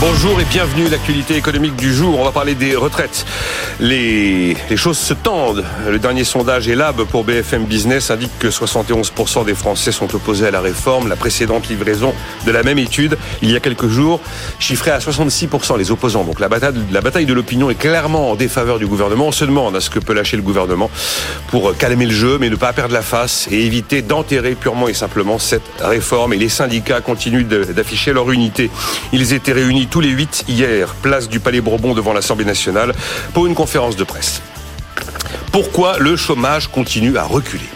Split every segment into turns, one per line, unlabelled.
Bonjour et bienvenue à l'actualité économique du jour. On va parler des retraites. Les, choses se tendent. Le dernier sondage ELAB pour BFM Business indique que 71% des Français sont opposés à la réforme. La précédente livraison de la même étude, il y a quelques jours, chiffrait à 66% les opposants. Donc la bataille, la bataille de l'opinion est clairement en défaveur du gouvernement. On se demande à ce que peut lâcher le gouvernement pour calmer le jeu, mais ne pas perdre la face et éviter d'enterrer purement et simplement cette réforme. Et les syndicats continuent d'afficher leur unité. Ils étaient réunis tous les huit hier, place du Palais Bourbon devant l'Assemblée nationale, pour une conférence de presse. Pourquoi le chômage continue à reculer?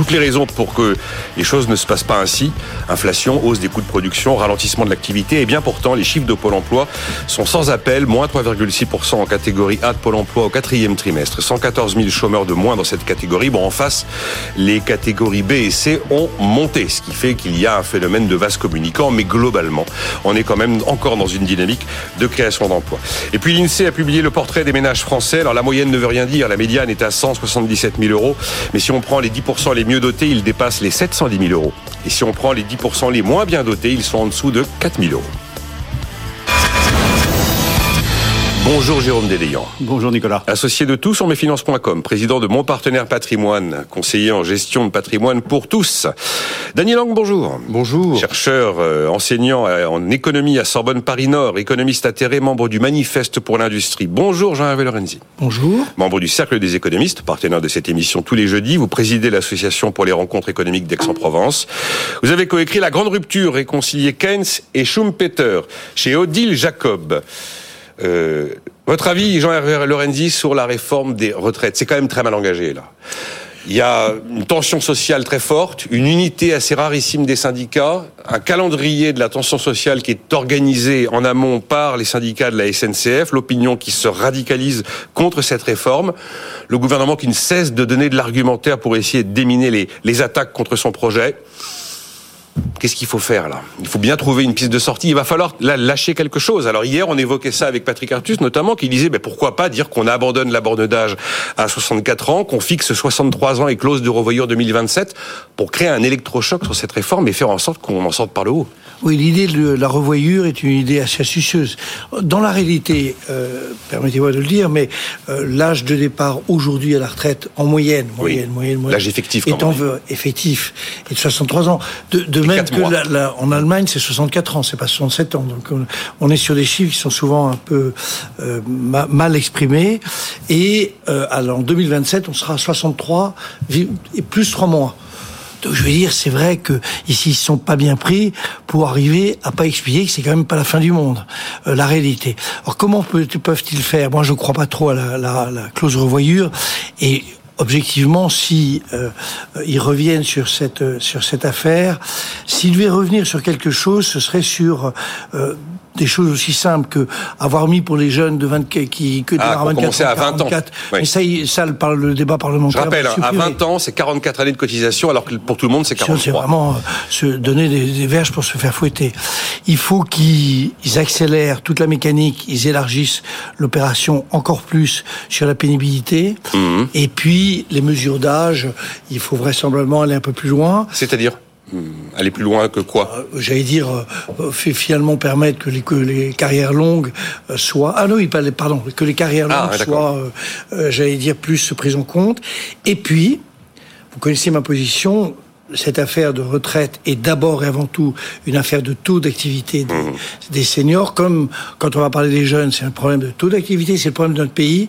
Toutes les raisons pour que les choses ne se passent pas ainsi. Inflation, hausse des coûts de production, ralentissement de l'activité. Et bien pourtant, les chiffres de Pôle emploi sont sans appel. Moins 3,6% en catégorie A de Pôle emploi au quatrième trimestre. 114 000 chômeurs de moins dans cette catégorie. Bon, en face, les catégories B et C ont monté. Ce qui fait qu'il y a un phénomène de vase communicant. Mais globalement, on est quand même encore dans une dynamique de création d'emplois. Et puis l'INSEE a publié le portrait des ménages français. Alors la moyenne ne veut rien dire. La médiane est à 177 000 euros. Mais si on prend les 10% les mieux dotés, ils dépassent les 710 000 euros. Et si on prend les 10% les moins bien dotés, ils sont en dessous de 4 000 euros. Bonjour Jérôme Dédéian.
Bonjour Nicolas.
Associé de tous en mesfinances.com, président de Mon Partenaire Patrimoine, conseiller en gestion de patrimoine pour tous. Daniel Lang, bonjour.
Bonjour.
Chercheur, euh, enseignant en économie à Sorbonne Paris Nord, économiste atterré, membre du Manifeste pour l'industrie. Bonjour Jean-Hervé Lorenzi.
Bonjour.
Membre du Cercle des économistes, partenaire de cette émission tous les jeudis. Vous présidez l'association pour les rencontres économiques d'Aix-en-Provence. Vous avez coécrit La Grande Rupture, réconcilier Keynes et Schumpeter chez Odile Jacob. Euh, votre avis, Jean-Hervé Lorenzi, sur la réforme des retraites? C'est quand même très mal engagé, là. Il y a une tension sociale très forte, une unité assez rarissime des syndicats, un calendrier de la tension sociale qui est organisé en amont par les syndicats de la SNCF, l'opinion qui se radicalise contre cette réforme, le gouvernement qui ne cesse de donner de l'argumentaire pour essayer de déminer les, les attaques contre son projet. Qu'est-ce qu'il faut faire là? Il faut bien trouver une piste de sortie. Il va falloir lâcher quelque chose. Alors hier, on évoquait ça avec Patrick Artus, notamment, qui disait ben, pourquoi pas dire qu'on abandonne la borne d'âge à 64 ans, qu'on fixe 63 ans et clause de revoyure 2027 pour créer un électrochoc sur cette réforme et faire en sorte qu'on en sorte par le haut.
Oui, l'idée de la revoyure est une idée assez astucieuse. Dans la réalité, euh, permettez-moi de le dire, mais euh, l'âge de départ aujourd'hui à la retraite, en moyenne, moyenne, moyenne, moyenne,
l'âge effectif,
est en effectif, est de 63 ans. De, de même que la, en Allemagne, c'est 64 ans, c'est pas 67 ans. Donc on, est sur des chiffres qui sont souvent un peu euh, mal exprimés. Et euh, alors, en 2027, on sera à 63 et plus 3 mois. Donc je veux dire, c'est vrai que ici ils sont pas bien pris pour arriver à pas expliquer que c'est quand même pas la fin du monde, euh, la réalité. Alors comment peuvent-ils faire? Moi, je crois pas trop à la, la, la clause revoyure et objectivement, si euh, ils reviennent sur cette sur cette affaire, s'ils devaient revenir sur quelque chose, ce serait sur euh, des choses aussi simples que avoir mis pour les jeunes de 20 qui que
ah, 24 à 20 ans.
Mais ça, ça le, le débat parlementaire.
Je rappelle, hein, à 20 ans, c'est 44 années de cotisation, alors que pour tout le monde, c'est 43.
C'est vraiment euh, se donner des, des, verges pour se faire fouetter. Il faut qu'ils accélèrent toute la mécanique, ils élargissent l'opération encore plus sur la pénibilité. Mhm. Et puis les mesures d'âge, il faut vraisemblablement aller un peu plus loin.
C'est-à-dire? Aller plus loin que quoi?
Euh, J'allais dire, euh, fait finalement permettre que les, que les carrières longues euh, soient... Ah non, pardon, que les carrières ah, longues soient, j'allais dire, plus prises en compte. Et puis, vous connaissez ma position, cette affaire de retraite est d'abord et avant tout une affaire de taux d'activité des, mmh. des, seniors. Comme quand on va parler des jeunes, c'est un problème de taux d'activité, c'est le problème de notre pays.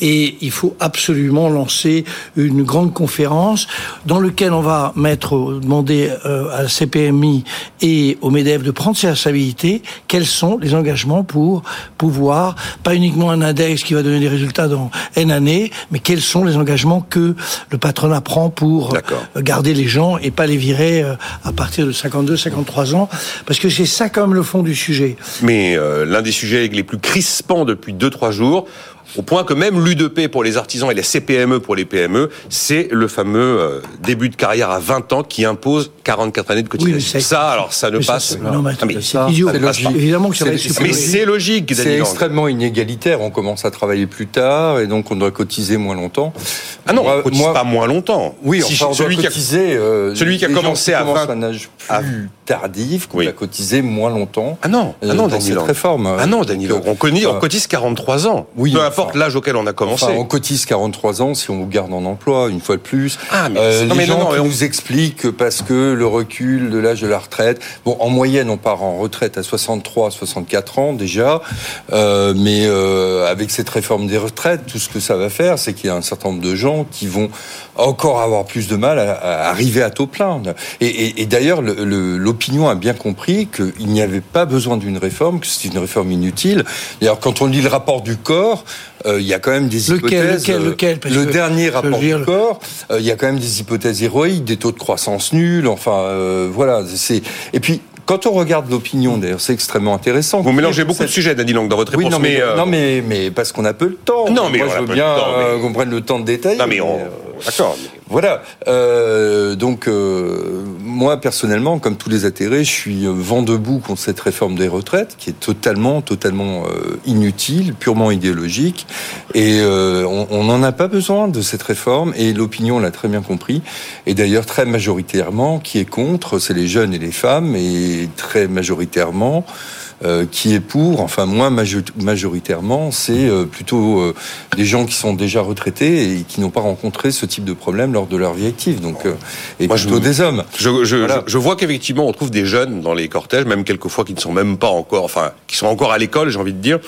Et il faut absolument lancer une grande conférence dans laquelle on va mettre, demander euh, à la CPMI et au MEDEF de prendre ses responsabilités. Quels sont les engagements pour pouvoir, pas uniquement un index qui va donner des résultats dans N années, mais quels sont les engagements que le patronat prend pour garder les gens et pas les virer euh, à partir de 52, 53 ans, parce que c'est ça comme le fond du sujet.
Mais euh, l'un des sujets les plus crispants depuis 2-3 jours, au point que même l'U2P pour les artisans et les CPME pour les PME, c'est le fameux euh, début de carrière à 20 ans qui impose 44 années de cotisation. ça, alors ça ne passe
pas. Non, mais, c'est idiot. Évidemment que ça va être
Mais c'est logique.
C'est extrêmement inégalitaire. On commence à travailler plus tard et donc on doit cotiser moins longtemps.
Ah non, on cotise pas moins longtemps.
Oui, enfin, on celui doit cotiser.
Euh, celui qui a commencé à 20
un âge plus tardif, qu'on va cotiser moins longtemps.
Ah non, ah non, euh, dans cette réforme. Ah non, Daniel, on, on cotise 43 ans. Oui, peu importe l'âge auquel on a commencé.
on cotise 43 ans si on vous garde en emploi, une fois de plus. Ah, mais, euh, non, les gens on... nous expliquent parce que le recul de l'âge de la retraite, bon, en moyenne, on part en retraite à 63, 64 ans déjà, euh, mais euh, avec cette réforme des retraites, tout ce que ça va faire, c'est qu'il y a un certain nombre de gens qui vont encore avoir plus de mal à, arriver à taux plein. Et, d'ailleurs, l'opinion a bien compris qu'il n'y avait pas besoin d'une réforme, que c'était une réforme inutile. D'ailleurs, quand on lit le rapport du corps, euh, il y a quand même des hypothèses.
Lequel, lequel,
le dernier rapport du corps, euh, il y a quand même des hypothèses héroïques, des taux de croissance nuls. Enfin, euh, voilà. C'est et puis quand on regarde l'opinion, d'ailleurs, c'est extrêmement intéressant.
Vous mélangez beaucoup de sujets, Dany Lang, dans votre réponse.
Oui, non, mais, non, mais, mais, parce qu'on a peu de temps.
Non, mais
moi, je veux bien qu'on prenne le temps de détailler.
Non, mais on... D'accord.
Voilà. Euh, donc, euh, moi, personnellement, comme tous les atterrés, je suis vent debout contre cette réforme des retraites, qui est totalement, totalement euh, inutile, purement idéologique. Et euh, on n'en a pas besoin de cette réforme, et l'opinion l'a très bien compris. Et d'ailleurs, très majoritairement, qui est contre, c'est les jeunes et les femmes, et très majoritairement, euh, qui est pour, enfin moins majoritairement, c'est euh, plutôt euh, des gens qui sont déjà retraités et qui n'ont pas rencontré ce type de problème lors de leur vie active. Donc, et Moi, plutôt des hommes.
Je, je, je vois qu'effectivement, on trouve des jeunes dans les cortèges, même quelquefois qui ne sont même pas encore, enfin, qui sont encore à l'école, j'ai envie de dire.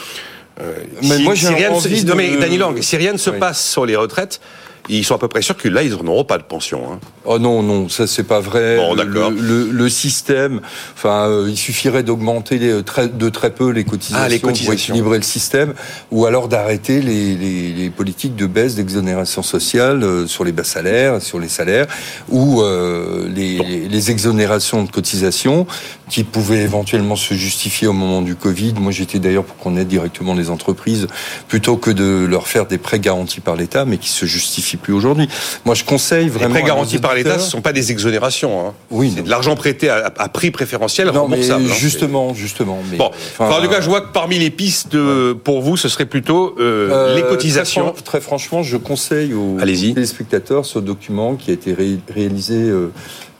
mais moi, j'ai envie de... Non, mais Danny Lang, si rien ne se passe sur les retraites, ils sont à peu près sûrs que là, ils n'auront pas de pension. Hein.
Oh non, non, ça c'est pas vrai.
Bon.
Le, le, système, enfin, euh, il suffirait d'augmenter de très peu les cotisations, ah, les cotisations, pour équilibrer le système, ou alors d'arrêter les, les, les, politiques de baisse d'exonération sociale euh, sur les bas salaires, sur les salaires, ou euh, les, les, exonérations de cotisations qui pouvaient éventuellement se justifier au moment du Covid. Moi, j'étais d'ailleurs pour qu'on aide directement les entreprises plutôt que de leur faire des prêts garantis par l'État, mais qui se justifient plus aujourd'hui. Moi, je conseille vraiment.
Les prêts garantis par l'État, ce ne sont pas des exonérations. Hein. Oui, c'est de l'argent prêté à, prix préférentiel non, remboursable.
Mais hein. justement, justement. Mais,
bon, en tout cas, je vois que parmi les pistes pour vous, ce serait plutôt euh, euh, les cotisations.
Très, franchement, je conseille aux téléspectateurs ce document qui a été réalisé.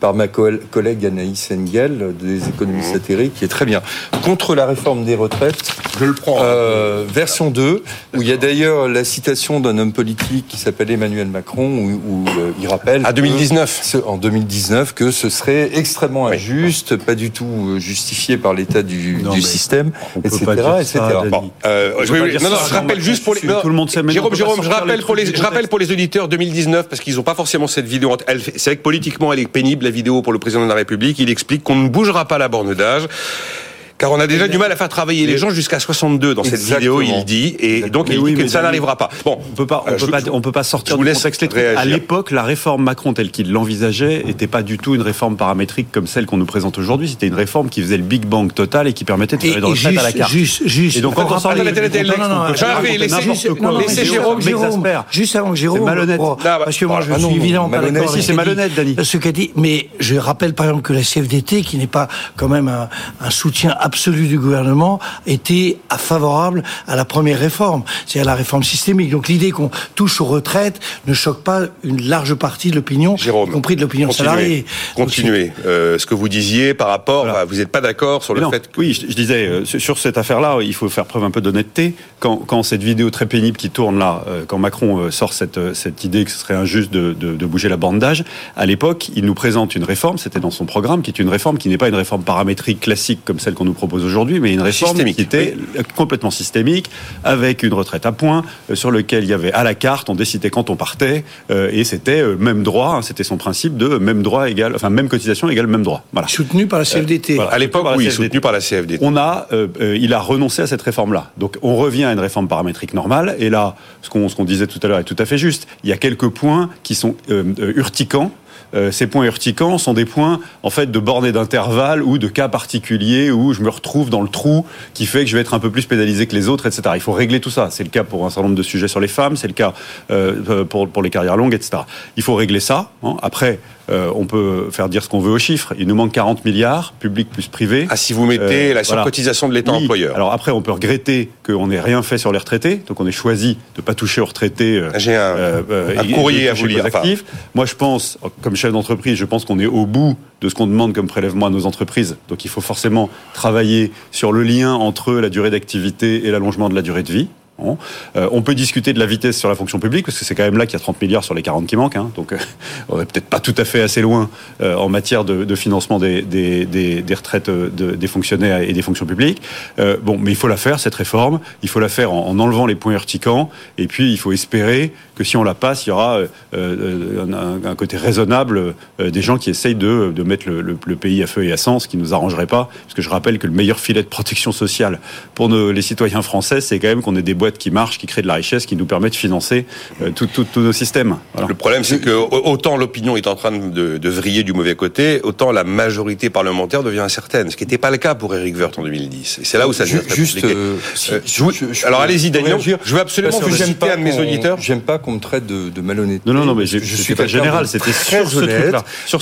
Par ma collègue Anaïs Engel des économistes mmh. atterrés, qui est très bien. Contre la réforme des retraites,
je le prends.
Euh, version 2, où il y a d'ailleurs la citation d'un homme politique qui s'appelle Emmanuel Macron, où, euh, il rappelle...
À 2019
En 2019, que ce serait extrêmement injuste, pas du tout euh, justifié par l'état du, du système, etc. etc.
Bon, euh, je, non, non, je rappelle juste pour les... tout le monde sait Jérôme, Jérôme, je rappelle, pour les, je rappelle pour les auditeurs 2019, parce qu'ils n'ont pas forcément cette vidéo. C'est vrai que politiquement, elle est pénible, vidéo pour le président de la République. Il explique qu'on ne bougera pas la borne d'âge. Car on a déjà du mal à faire travailler les gens jusqu'à 62 dans cette vidéo, il dit, et donc il dit que ça n'arrivera pas.
Bon, on peut pas, on euh, peut pas, on peut pas sortir du contexte. À l'époque, la réforme Macron telle qu'il l'envisageait n'était pas du tout une réforme paramétrique comme celle qu'on nous présente aujourd'hui. C'était une réforme qui faisait le Big Bang total et qui permettait de faire dans le à la carte.
Juste, juste.
Et donc
laissez Jérôme, juste avant que Jérôme, malhonnête. Parce que moi je suis évidemment pas d'accord.
c'est malhonnête, Dani.
Ce qu'a dit, mais je rappelle par exemple que la CFDT, qui n'est pas quand même un soutien absolue du gouvernement était favorable à la première réforme, c'est-à-dire la réforme systémique. Donc l'idée qu'on touche aux retraites ne choque pas une large partie de l'opinion, y compris de l'opinion salariée.
Continuez. Euh, ce que vous disiez par rapport, à, vous n'êtes pas d'accord sur le fait
que... Oui, je, disais, euh, sur cette affaire-là, il faut faire preuve un peu d'honnêteté. Quand, quand, cette vidéo très pénible qui tourne là, euh, quand Macron sort cette, cette idée que ce serait injuste de, de, de bouger la bande d'âge, à l'époque, il nous présente une réforme, c'était dans son programme, qui est une réforme qui n'est pas une réforme paramétrique classique comme celle qu'on nous propose aujourd'hui, mais une réforme qui était complètement systémique, avec une retraite à points, sur lequel il y avait à la carte, on décidait quand on partait, et c'était même droit, hein, c'était son principe de même droit égal, enfin même cotisation égale même droit.
Voilà. Soutenu par la CFDT.
À l'époque, oui, soutenu par la CFDT.
On a, euh, euh, il a renoncé à cette réforme-là. Donc on revient à une réforme paramétrique normale. Et là, ce qu'on ce qu'on disait tout à l'heure est tout à fait juste. Il y a quelques points qui sont euh, urticants euh, ces points urticants sont des points en fait de bornes d'intervalle ou de cas particuliers où je me retrouve dans le trou qui fait que je vais être un peu plus pénalisé que les autres, etc. Il faut régler tout ça. C'est le cas pour un certain nombre de sujets sur les femmes, c'est le cas euh, pour, pour les carrières longues, etc. Il faut régler ça. Hein. Après, euh, on peut faire dire ce qu'on veut aux chiffres. Il nous manque 40 milliards, public plus privé.
Ah, si vous mettez la surcotisation de l'État employeur.
Alors après, on peut regretter qu'on n'ait rien fait sur les retraités, donc on ait choisi de ne pas toucher aux retraités.
J'ai un, courrier à vous lire.
Moi, je pense, comme d'entreprise, je pense qu'on est au bout de ce qu'on demande comme prélèvement à nos entreprises. Donc il faut forcément travailler sur le lien entre la durée d'activité et l'allongement de la durée de vie. Euh, on peut discuter de la vitesse sur la fonction publique, parce que c'est quand même là qu'il y a 30 milliards sur les 40 qui manquent. Hein. donc, euh, on n'est peut-être pas tout à fait assez loin euh, en matière de, financement des, des, retraites des fonctionnaires et des fonctions publiques. bon, mais il faut la faire, cette réforme. Il faut la faire en, enlevant les points urticants. Et puis, il faut espérer que si on la passe, il y aura un, côté raisonnable des gens qui essayent de, mettre le, pays à feu et à sang, ce qui ne nous arrangerait pas. Parce que je rappelle que le meilleur filet de protection sociale pour les citoyens français, c'est quand même qu'on ait des qui marchent, qui créent de la richesse, qui nous permettent de financer euh, tous nos systèmes.
Le problème, c'est que autant l'opinion est en train de, de, vriller du mauvais côté, autant la majorité parlementaire devient incertaine, ce qui n'était pas le cas pour Eric Woerth en 2010. Et c'est là où ça devient
juste. Euh,
euh, alors allez-y, Daniel. Je veux absolument vous citer un de mes auditeurs.
J'aime pas qu'on me traite de, de malhonnête.
Non, non, non, mais je, suis pas général. C'était
très honnête.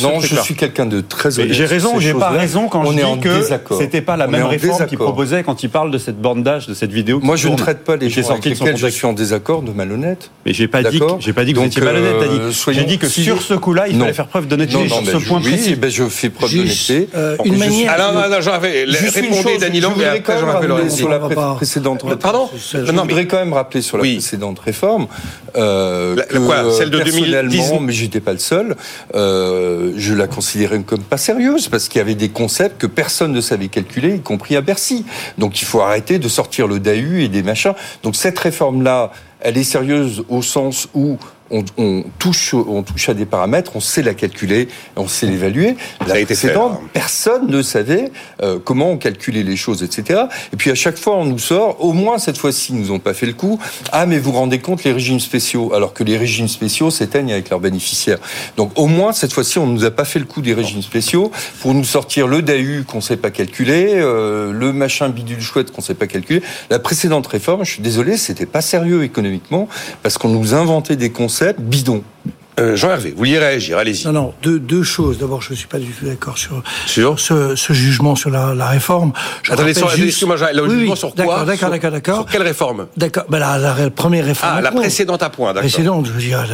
non, je suis quelqu'un de très honnête.
J'ai raison, j'ai pas raison quand je dis que c'était pas la même réforme qu'il proposait quand il parle de cette bande d'âge, de cette vidéo.
Moi, je ne traite pas les gens avec lesquels je suis en désaccord de malhonnête.
Mais j'ai pas dit, j'ai pas dit que vous étiez malhonnête. Euh, j'ai dit que sur ce coup-là, il fallait faire preuve d'honnêteté sur ce point précis.
Oui, ben je fais preuve d'honnêteté.
Euh, une manière. Alors, non, j'en répondez, Danilo, mais après je rappelle
sur la précédente.
Pardon
Je voudrais quand même rappeler sur la précédente réforme. Euh,
quoi Celle de 2010
mais j'étais pas le seul. Je la considérais comme pas sérieuse parce qu'il y avait des concepts que personne ne savait calculer, y compris à Bercy. Donc il faut arrêter de sortir le DAU et des machins. Donc cette réforme-là, elle est sérieuse au sens où on, touche, on touche à des paramètres, on sait la calculer, on sait l'évaluer. La précédente, personne ne savait euh, comment on calculait les choses, etc. Et puis à chaque fois, on nous sort, au moins cette fois-ci, ils nous ont pas fait le coup. Ah, mais vous rendez compte les régimes spéciaux, alors que les régimes spéciaux s'éteignent avec leurs bénéficiaires. Donc au moins cette fois-ci, on nous a pas fait le coup des régimes spéciaux pour nous sortir le DAU qu'on sait pas calculer, euh, le machin bidule chouette qu'on sait pas calculer. La précédente réforme, je suis désolé, c'était pas sérieux économiquement parce qu'on nous inventait des concepts bidon.
Euh, Jean-Hervé, vous vouliez réagir, allez-y.
Non, non, deux, deux choses. D'abord, je ne suis pas du tout d'accord sur, sur ce, ce, jugement sur la, la réforme.
Je Attendez, sur, juste... excusez-moi, le oui, jugement sur quoi
D'accord, d'accord, d'accord.
Sur quelle réforme
D'accord, ben la, la, première réforme.
Ah, la précédente à point, d'accord.
Précédente, je veux dire,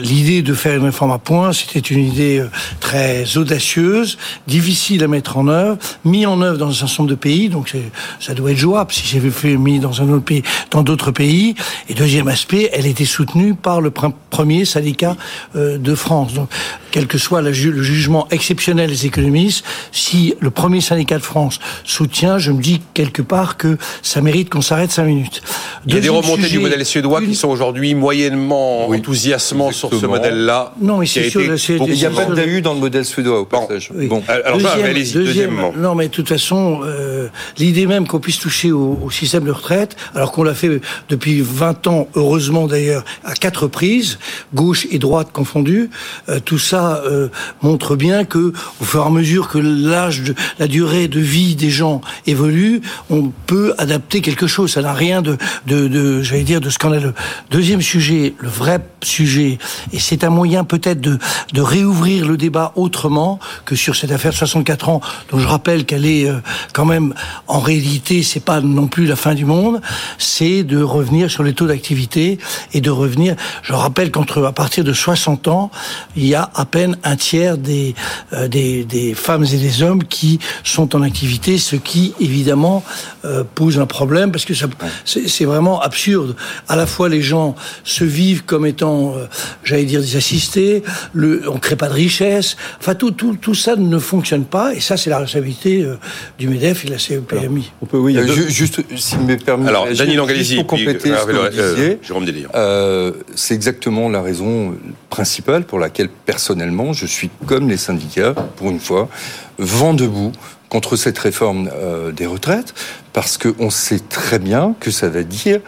l'idée de faire une réforme à point, c'était une idée euh, très audacieuse, difficile à mettre en œuvre, mis en œuvre dans un certain nombre de pays, donc ça doit être jouable si j'avais fait mis dans un autre pays, dans d'autres pays. Et deuxième aspect, elle était soutenue par le premier syndicat de France. Donc, quel que soit le, jugement exceptionnel des économistes, si le premier syndicat de France soutient, je me dis quelque part que ça mérite qu'on s'arrête cinq minutes.
Il y a des remontées du modèle suédois qui sont aujourd'hui moyennement enthousiasmants sur ce modèle-là.
Non, mais c'est sûr.
Il n'y a pas d'AU dans le modèle suédois au passage.
Bon, alors allez-y, deuxièmement.
Non, mais de toute façon, euh, l'idée même qu'on puisse toucher au, au, système de retraite, alors qu'on l'a fait depuis 20 ans, heureusement d'ailleurs, à quatre reprises, gauche et droite droite confondue, tout ça montre bien que au fur et à mesure que l'âge, la durée de vie des gens évolue, on peut adapter quelque chose. Ça n'a rien de, de, j'allais dire, de scandaleux. Deuxième sujet, le vrai sujet, et c'est un moyen peut-être de, de réouvrir le débat autrement que sur cette affaire de 64 ans, dont je rappelle qu'elle est quand même en réalité, c'est pas non plus la fin du monde, c'est de revenir sur les taux d'activité et de revenir. Je rappelle qu'entre à partir de 60 ans, il y a à peine un tiers des, euh, des, des, femmes et des hommes qui sont en activité, ce qui évidemment euh, pose un problème parce que c'est vraiment absurde. À la fois les gens se vivent comme étant, euh, j'allais dire, des assistés, le, on crée pas de richesse. Enfin, tout, tout, tout ça ne fonctionne pas et ça, c'est la responsabilité du Medef et de la CEPMI.
on peut, oui, juste, si me permet.
Alors, Daniel Angalizi,
pour compléter ce que vous disiez, Jérôme c'est exactement la raison principale pour laquelle, personnellement, je suis comme les syndicats, pour une fois, vent debout contre cette réforme euh, des retraites, parce qu'on sait très bien que ça va dire,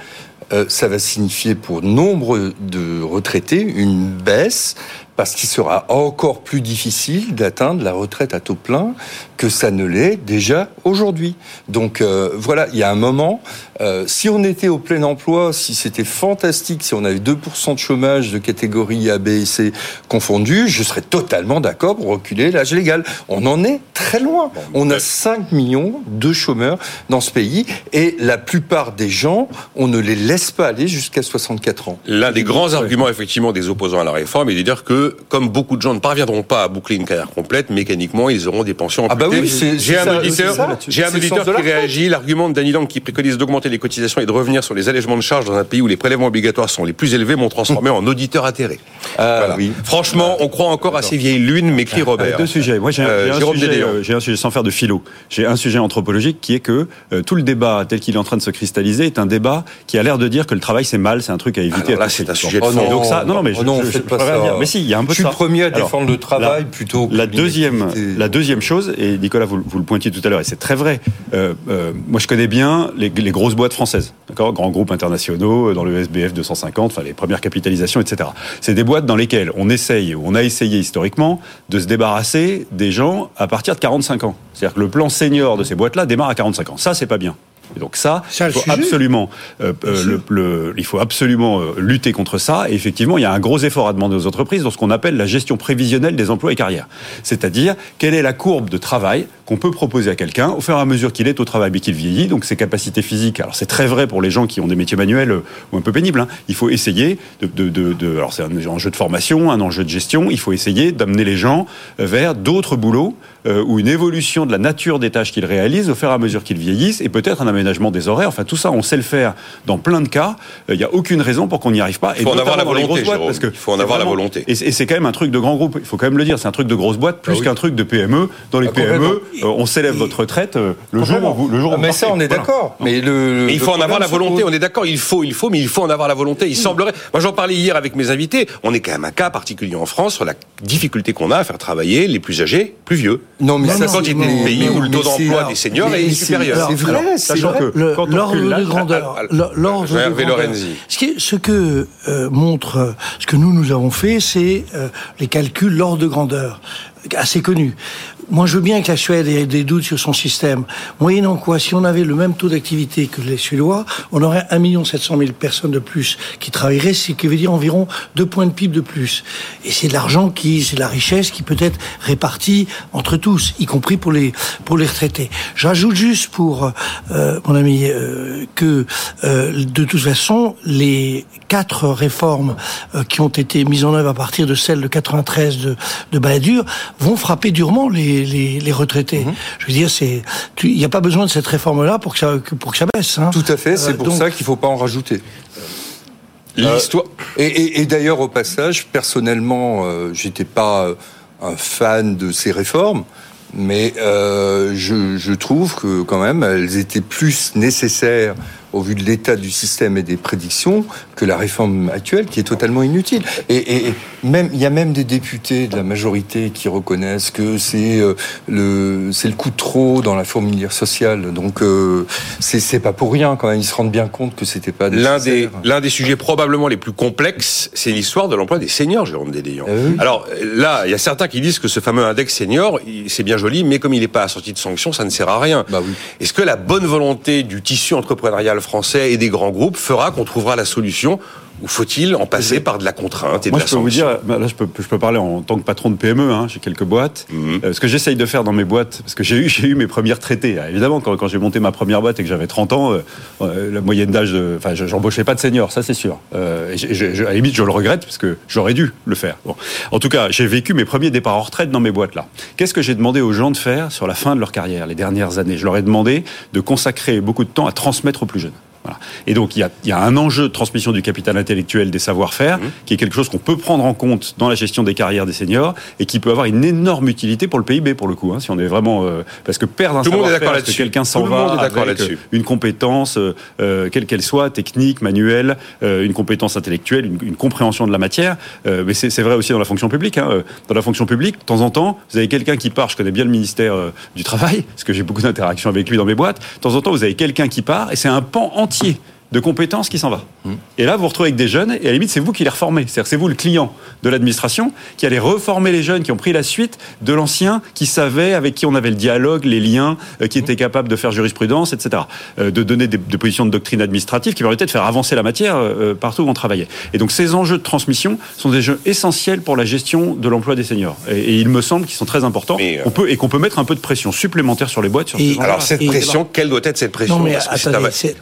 euh, ça va signifier pour nombre de retraités une baisse parce qu'il sera encore plus difficile d'atteindre la retraite à taux plein que ça ne l'est déjà aujourd'hui. Donc euh, voilà, il y a un moment, euh, si on était au plein emploi, si c'était fantastique, si on avait 2% de chômage de catégorie A, B et C confondus, je serais totalement d'accord pour reculer l'âge légal. On en est très loin. On a 5 millions de chômeurs dans ce pays et la plupart des gens, on ne les laisse pas aller jusqu'à 64 ans.
L'un des grands arguments effectivement des opposants à la réforme est de dire que comme beaucoup de gens ne parviendront pas à boucler une carrière complète, mécaniquement, ils auront des pensions
ah bah oui,
J'ai un auditeur, j'ai un auditeur qui réagit. L'argument de Danny Lang qui préconise d'augmenter les cotisations et de revenir sur les allègements de charges dans un pays où les prélèvements obligatoires sont les plus élevés m'ont transformé en auditeur atterré. Ah, oui. Franchement, on croit encore à ces vieilles lunes, m'écrit ah, Robert.
Deux sujets. Moi, j'ai un, euh, sujet, euh, un, sujet sans faire de philo. J'ai un sujet anthropologique qui est que euh, tout le débat tel qu'il est en train de se cristalliser est un débat qui a l'air de dire que le travail c'est mal, c'est un truc à éviter.
Alors là, c'est un sujet de
oh
non,
donc ça, non, non, mais je,
oh je,
pas ça. Dire. Mais si, il y a un peu
je suis
le
premier à défendre le travail plutôt.
La deuxième, la deuxième chose, et Nicolas, vous, vous le pointiez tout à l'heure, et c'est très vrai. Euh, euh, moi, je connais bien les, les grosses boîtes françaises, d'accord, grands groupes internationaux dans le SBF 250, enfin les premières capitalisations, etc. C'est des boîtes dans lesquelles on essaye, ou on a essayé historiquement, de se débarrasser des gens à partir de 45 ans. C'est-à-dire que le plan senior de ces boîtes-là démarre à 45 ans. Ça, c'est pas bien. Et donc ça, il faut absolument, euh, euh, le, il faut absolument euh, lutter contre ça. Et effectivement, il y a un gros effort à demander aux entreprises dans ce qu'on appelle la gestion prévisionnelle des emplois et carrières. C'est-à-dire quelle est la courbe de travail qu'on peut proposer à quelqu'un au fur et à mesure qu'il est au travail mais qu'il vieillit. Donc ses capacités physiques. Alors c'est très vrai pour les gens qui ont des métiers manuels ou un peu pénibles. Hein. Il faut essayer de, de, de, de alors c'est un enjeu de formation, un enjeu de gestion. Il faut essayer d'amener les gens vers d'autres boulots ou une évolution de la nature des tâches qu'ils réalisent au fur et à mesure qu'ils vieillissent et peut-être un aménagement des horaires. Enfin, tout ça, on sait le faire dans plein de cas. Il n'y a aucune raison pour qu'on n'y arrive pas.
Il faut en avoir la volonté, parce que Il faut en avoir la volonté.
Et c'est quand même un truc de grand groupe. Il faut quand même le dire. C'est un truc de grosse boîte plus ah qu'un truc de PME. Dans les ah, PME, euh, on s'élève votre retraite euh, le jour où vous, le jour
ah, Mais ça, on est d'accord. Mais le,
il faut en avoir la volonté. On est d'accord. Il faut, il faut, mais il faut en avoir la volonté. Il semblerait. Moi, j'en parlais hier avec mes invités. On est quand même un cas particulier en France sur la difficulté qu'on a à faire travailler les plus âgés, plus vieux.
Non, mais ça,
c'est des pays où le taux d'emploi des seniors est supérieur.
C'est vrai.
Sachant que l'ordre de grandeur, l'ordre de grandeur. Ce, qui, ce que euh, montre, ce que nous nous avons fait, c'est euh, les calculs l'ordre de grandeur assez connu. Moi, je veux bien que la Suède ait des doutes sur son système. Moyennant quoi, si on avait le même taux d'activité que les Suédois, on aurait 1 700 000 personnes de plus qui travailleraient, ce qui veut dire environ 2 points de PIB de plus. Et c'est de l'argent qui, c'est de la richesse qui peut être répartie entre tous, y compris pour les, pour les retraités. J'ajoute juste pour, euh, mon ami, euh, que euh, de toute façon, les quatre réformes euh, qui ont été mises en œuvre à partir de celle de 93 de, de Balladur vont frapper durement les, les, les retraités. Mhm. Je veux dire, c'est il n'y a pas besoin de cette réforme-là pour que ça pour que ça baisse. Hein.
Tout à fait. C'est euh, pour ça qu'il ne faut pas en rajouter.
Euh, L'histoire.
et, et, et d'ailleurs, au passage, personnellement, euh, j'étais pas un fan de ces réformes, mais euh, je, je, trouve que quand même, elles étaient plus nécessaires au vu de l'état du système et des prédictions, que la réforme actuelle, qui est totalement inutile. Et, même, il y a même des députés de la majorité qui reconnaissent que c'est euh, le, c'est le coup de trop dans la fourmilière sociale. Donc, euh, c'est pas pour rien quand même. Ils se rendent bien compte que c'était pas
l'un des l'un des sujets probablement les plus complexes, c'est l'histoire de l'emploi des seniors, Jérôme Dédéon. Eh Alors là, il y a certains qui disent que ce fameux index senior, c'est bien joli, mais comme il n'est pas assorti de sanctions, ça ne sert à rien.
Bah oui.
Est-ce que la bonne volonté du tissu entrepreneurial français et des grands groupes fera qu'on trouvera la solution ou faut-il en passer par de la contrainte et
Moi,
de
je peux vous dire, bah, là, je peux, je peux parler en tant que patron de PME. Hein, j'ai quelques boîtes. Mhm. Euh, ce que j'essaye de faire dans mes boîtes, parce que j'ai eu, mes premiers traités. Ah, évidemment, quand, quand j'ai monté ma première boîte et que j'avais 30 ans, euh, euh, la moyenne d'âge, enfin, j'embauchais pas de seniors, ça c'est sûr. et je, à la limite, je le regrette parce que j'aurais dû le faire. Bon. En tout cas, j'ai vécu mes premiers départs en retraite dans mes boîtes là. Qu'est-ce que j'ai demandé aux gens de faire sur la fin de leur carrière, les dernières années? Je leur ai demandé de consacrer beaucoup de temps à transmettre aux plus jeunes. Et donc, il y, a, un enjeu de transmission du capital intellectuel des savoir-faire, mmh. qui est quelque chose qu'on peut prendre en compte dans la gestion des carrières des seniors et qui peut avoir une énorme utilité pour le PIB, pour le coup. Hein, si on est vraiment. Euh, parce que perdre un savoir-faire, parce que quelqu'un s'en va avec une compétence, euh, euh, quelle qu'elle soit, technique, manuelle, une compétence intellectuelle, une, compréhension de la matière. mais c'est vrai aussi dans la fonction publique. Hein, dans la fonction publique, de temps en temps, vous avez quelqu'un qui part, je connais bien le ministère du Travail, parce que j'ai beaucoup d'interactions avec lui dans mes boîtes. De temps en temps, vous avez quelqu'un qui part et c'est un pan entier 细 de compétences qui s'en va. Mmh. Et là, vous vous retrouvez avec des jeunes, et à la limite, c'est vous qui les reformez. C'est-à-dire, c'est vous le client de l'administration qui allez reformer les jeunes qui ont pris la suite de l'ancien, qui savait, avec qui on avait le dialogue, les liens, euh, qui était capable de faire jurisprudence, etc. Euh, de donner des, positions de doctrine administrative qui permettaient de faire avancer la matière euh, partout où on travaillait. Et donc, ces enjeux de transmission sont des jeux essentiels pour la gestion de l'emploi des seniors. Et, il me semble qu'ils sont très importants. on peut, et qu'on peut mettre un peu de pression supplémentaire sur les boîtes. Sur
alors, cette pression, quelle doit être cette pression non, mais,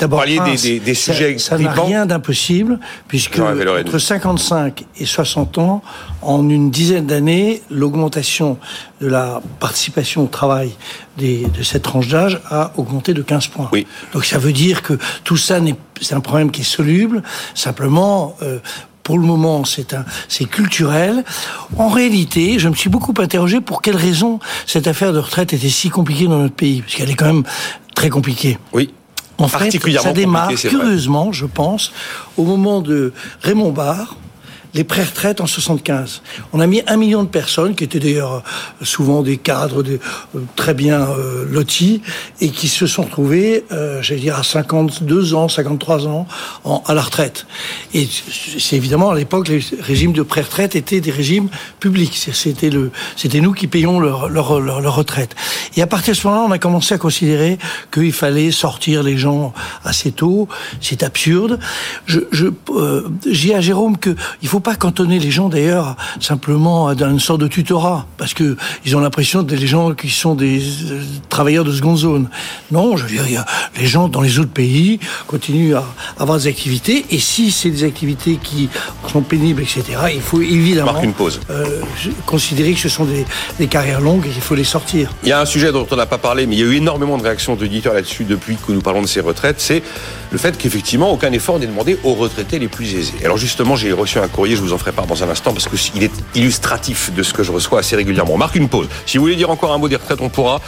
d'abord, des, des ça, n'a rien d'impossible, puisque entre 55 et 60 ans, en une dizaine d'années, l'augmentation de la participation au travail des, de cette tranche d'âge a augmenté de 15 points.
Oui.
Donc ça veut dire que tout ça, c'est un problème qui est soluble. Simplement, euh, pour le moment, c'est un, c'est culturel. En réalité, je me suis beaucoup interrogé pour quelle raison cette affaire de retraite était si compliquée dans notre pays, parce qu'elle est quand même très compliquée.
Oui.
En fait, ça démarre curieusement, je pense, au moment de Raymond Barre, les pré-retraites en 75. On a mis un million de personnes, qui étaient d'ailleurs euh, souvent des cadres euh, très bien euh, lotis, et qui se sont retrouvés, j'allais dire, à 52 ans, 53 ans, à la retraite. Et c'est évidemment, à l'époque, les régimes de pré-retraite étaient des régimes publics. C'était nous qui payons leur, leur, retraite. Et à partir de ce moment-là, on a commencé à considérer qu'il fallait sortir les gens assez tôt. C'est absurde. Je, je, j'ai à Jérôme qu'il faut pas cantonner les gens d'ailleurs simplement à une sorte de tutorat, parce que ils ont l'impression d'être les gens qui sont des euh, travailleurs de seconde zone. Non, je veux dire, les gens dans les autres pays continuent à avoir des activités, et si c'est des activités qui sont pénibles, etc., il faut évidemment
une pause.
Euh, considérer que ce sont des, des carrières longues et qu'il faut les sortir.
Il y a un sujet dont on n'a pas parlé, mais il y a eu énormément de réactions d'auditeurs là-dessus depuis que nous parlons de ces retraites, c'est le fait qu'effectivement aucun effort n'est demandé aux retraités les plus aisés. Alors justement, j'ai reçu un courrier, je vous en ferai part dans un instant parce qu'il est illustratif de ce que je reçois assez régulièrement. On marque une pause. Si vous voulez dire encore un mot des retraites, on pourra.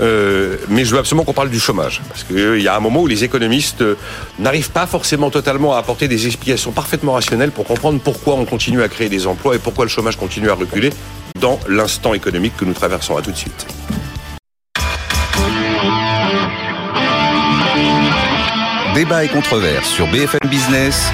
Euh, mais je veux absolument qu'on parle du chômage. Parce qu'il euh, y a un moment où les économistes euh, n'arrivent pas forcément totalement à apporter des explications parfaitement rationnelles pour comprendre pourquoi on continue à créer des emplois et pourquoi le chômage continue à reculer dans l'instant économique que nous traversons. À tout de suite.
Débat et controverse sur BFM Business.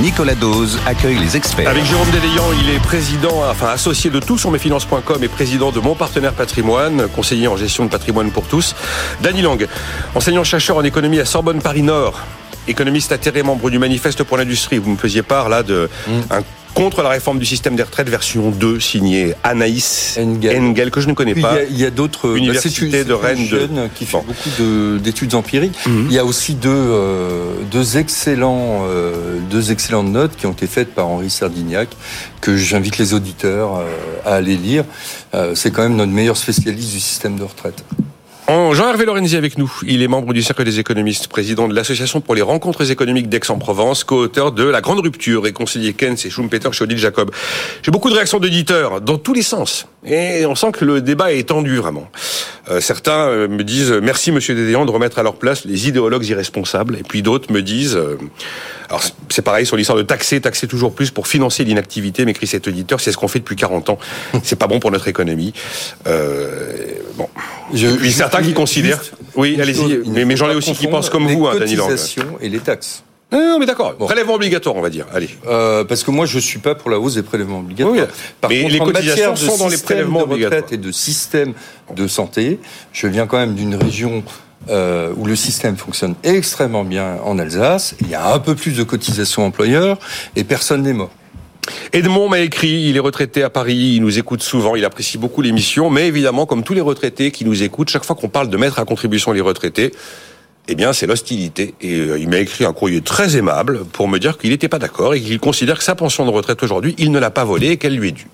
Nicolas Dose accueille les experts.
Avec Jérôme Déléant, il est président, enfin associé de tout sur mesfinances.com et président de Mon Partenaire Patrimoine, conseiller en gestion de patrimoine pour tous. Dany Lang, enseignant-chercheur en économie à Sorbonne Paris Nord, économiste atterré, membre du Manifeste pour l'industrie. Vous me faisiez part là de mmh contre la réforme du système des retraites version 2 signée Anaïs Engel, que je ne connais pas.
Il y a, d'autres
bah, universités de Rennes
de... qui font beaucoup d'études empiriques. Mhm. Il y a aussi deux, euh, deux excellents euh, deux excellentes notes qui ont été faites par Henri Sardignac que j'invite les auditeurs euh, à aller lire. C'est quand même notre meilleur spécialiste du système de retraite.
Jean-Hervé Lorenzi avec nous. Il est membre du Cercle des économistes, président de l'Association pour les rencontres économiques d'Aix-en-Provence, co-auteur de La Grande Rupture et conseiller Keynes et Schumpeter chez Odile Jacob. J'ai beaucoup de réactions d'auditeurs dans tous les sens Et on sent que le débat est tendu vraiment. Euh, certains euh, me disent merci Monsieur Dédéan de remettre à leur place les idéologues irresponsables, et puis d'autres me disent euh, alors c'est pareil sur l'histoire de taxer, taxer toujours plus pour financer l'inactivité, m'écrit cet auditeur, c'est ce qu'on fait depuis 40 ans. C'est pas bon pour notre économie. Euh, bon. Je, puis certains qui considèrent. oui, allez-y. Mais, mais j'en ai aussi qui pensent comme vous, hein, Daniel.
Les et les taxes.
Non, mais d'accord. Prélèvement obligatoire, on va dire. Allez.
Euh, parce que moi, je suis pas pour la hausse des prélèvements obligatoires. Oui,
Par mais contre, les cotisations sont dans les prélèvements
de retraite et de système de santé, je viens quand même d'une région euh, où le système fonctionne extrêmement bien en Alsace. Il y a un peu plus de cotisations employeurs et personne n'est mort.
Edmond m'a écrit, il est retraité à Paris, il nous écoute souvent, il apprécie beaucoup l'émission, mais évidemment, comme tous les retraités qui nous écoutent, chaque fois qu'on parle de mettre à contribution les retraités, eh bien, c'est l'hostilité. Et euh, il m'a écrit un courrier très aimable pour me dire qu'il n'était pas d'accord et qu'il considère que sa pension de retraite aujourd'hui, il ne l'a pas volée et qu'elle lui est due.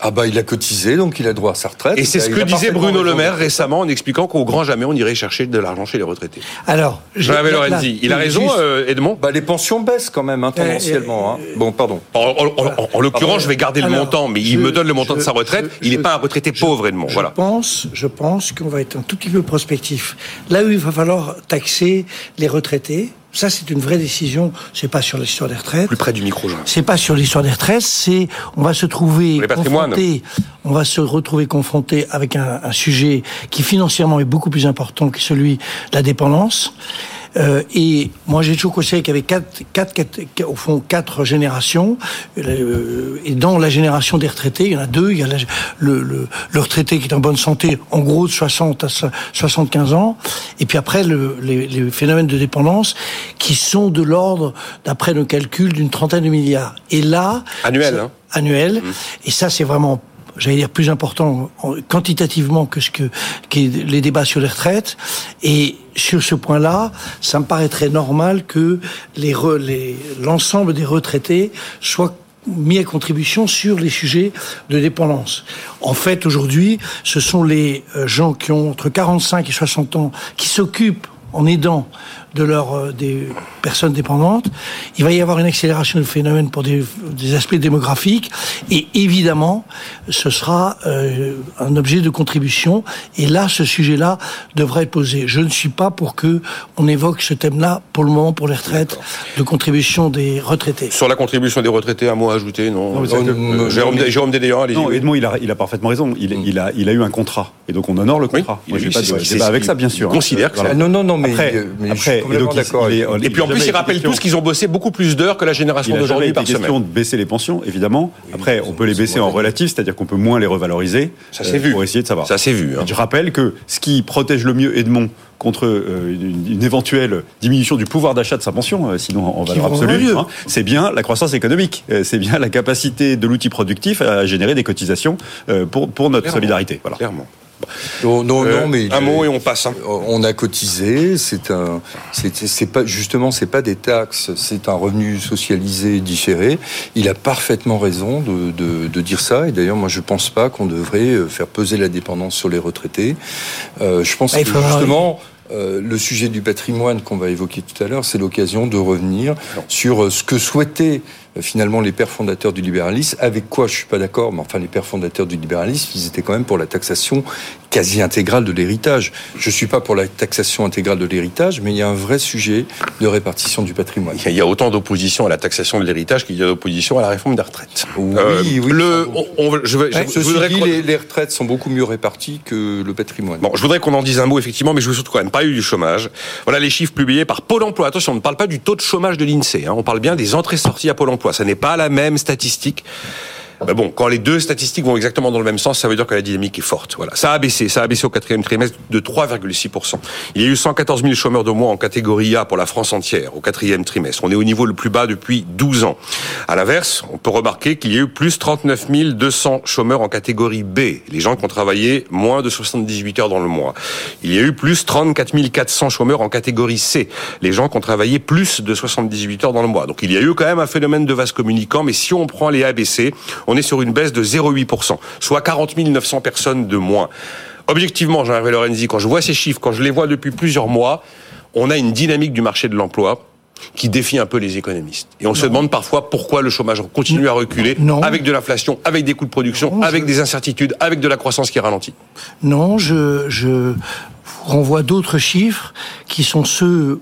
Ah bah il a cotisé, donc il a droit à sa retraite.
Et c'est ce que disait Bruno Le Maire récemment en expliquant qu'au grand jamais on irait chercher de l'argent chez les retraités.
Alors,
Jean Lorenzi, il a raison, euh, Edmond
bah, Les pensions baissent quand même, hein, tendanciellement. Hein. Bon, pardon.
En, l'occurrence, je vais garder le montant, mais il me donne le montant de sa retraite. il n'est pas un retraité pauvre, Edmond.
Je pense, je pense qu'on va être un tout petit peu prospectif. Là où il va falloir taxer les retraités, ça, c'est une vraie décision. C'est pas sur l'histoire des retraites.
Plus près du micro, Jean.
C'est pas sur l'histoire des retraites. C'est, on va se trouver confronté, on va se retrouver confronté avec un, un, sujet qui financièrement est beaucoup plus important que celui de la dépendance. Euh, et moi, j'ai toujours considéré qu'il y avait quatre, quatre, au fond, quatre générations. Euh, et dans la génération des retraités, il y en a deux. Il y a le, le, le, retraité qui est en bonne santé, en gros de 60 à 75 ans. Et puis après, le, les, les, phénomènes de dépendance qui sont de l'ordre, d'après nos calculs, d'une trentaine de milliards. Et là...
Annuel, hein
Annuel. Mmh. Et ça, c'est vraiment j'allais dire plus important quantitativement que ce que les débats sur les retraites. Et sur ce point-là, ça me paraîtrait normal que les, l'ensemble des retraités soient mis à contribution sur les sujets de dépendance. En fait, aujourd'hui, ce sont les euh, gens qui ont entre 45 et 60 ans qui s'occupent en aidant de leur euh, des personnes dépendantes. Il va y avoir une accélération du phénomène pour des, des aspects démographiques et évidemment, ce sera euh, un objet de contribution. Et là, ce sujet-là devrait être posé. Je ne suis pas pour que on évoque ce thème-là pour le moment pour les retraites de contribution des retraités.
Sur la contribution des retraités, un mot à ajouter Non, non, non Jérôme, Jérôme allez-y.
Non, Edmond, il a, il a parfaitement raison. Il, il, a, il a eu un contrat et donc on honore le contrat.
Oui, Moi, pas de débat avec ça, bien sûr. Considère que
non, non, non, mais
après,
mais
après et, puis en plus, ils rappellent tous qu'ils ont bossé beaucoup plus d'heures que la génération d'aujourd'hui par semaine. question
de baisser les pensions, évidemment. Après, on peut les baisser en relatif, c'est-à-dire qu'on peut moins les revaloriser.
Ça s'est vu.
Pour essayer de savoir.
Ça s'est vu.
Hein. Je rappelle que ce qui protège le mieux Edmond contre euh, une, éventuelle diminution du pouvoir d'achat de sa pension, euh, sinon en valeur absolue, hein, c'est bien la croissance économique, euh, c'est bien la capacité de l'outil productif à générer des cotisations pour, pour notre solidarité.
Voilà. Clairement.
Non, non, non, mais
un mot et on passe. Hein.
On a cotisé. C'est un, c'est pas justement, c'est pas des taxes, c'est un revenu socialisé différé. Il a parfaitement raison de, de, de dire ça. Et d'ailleurs, moi, je pense pas qu'on devrait faire peser la dépendance sur les retraités. Euh, je pense ah, que justement. Euh, le sujet du patrimoine qu'on va évoquer tout à l'heure, c'est l'occasion de revenir sur ce que souhaitait euh, finalement les pères fondateurs du libéralisme. Avec quoi je suis pas d'accord, mais enfin les pères fondateurs du libéralisme, ils étaient quand même pour la taxation quasi intégrale de l'héritage. Je suis pas pour la taxation intégrale de l'héritage, mais il y a un vrai sujet de répartition du patrimoine.
Il y a autant d'opposition à la taxation de l'héritage qu'il y a d'opposition à la réforme des retraites.
Oui, euh, oui. Le, je, voudrais les, les, retraites sont beaucoup mieux réparties que le patrimoine.
Bon, je voudrais qu'on en dise un mot effectivement, mais je veux surtout quand même pas eu du chômage. Voilà les chiffres publiés par Pôle Emploi. Attention, on ne parle pas du taux de chômage de l'Insee. Hein. On parle bien des entrées-sorties à Pôle Emploi. Ça n'est pas la même statistique. Mais bon, quand les deux statistiques vont exactement dans le même sens, ça veut dire que la dynamique est forte. Voilà, ça a baissé, ça a baissé au quatrième trimestre de 3,6%. Il y a eu 114 000 chômeurs de moins en catégorie A pour la France entière au quatrième trimestre. On est au niveau le plus bas depuis 12 ans. À l'inverse, on peut remarquer qu'il y a eu plus 39 200 chômeurs en catégorie B, les gens qui ont travaillé moins de 78 heures dans le mois. Il y a eu plus 34 400 chômeurs en catégorie C, les gens qui ont travaillé plus de 78 heures dans le mois. Donc il y a eu quand même un phénomène de vase communicant, mais si on prend les ABC, on est sur une baisse de 0,8%, soit 40 900 personnes de moins. Objectivement, Jean-Hervé Lorenzi, quand je vois ces chiffres, quand je les vois depuis plusieurs mois, on a une dynamique du marché de l'emploi qui défie un peu les économistes. Et on se demande parfois pourquoi le chômage continue à reculer avec de l'inflation, avec des coûts de production, avec des incertitudes, avec de la croissance qui ralentit.
Non, je, je renvoie d'autres chiffres qui sont ceux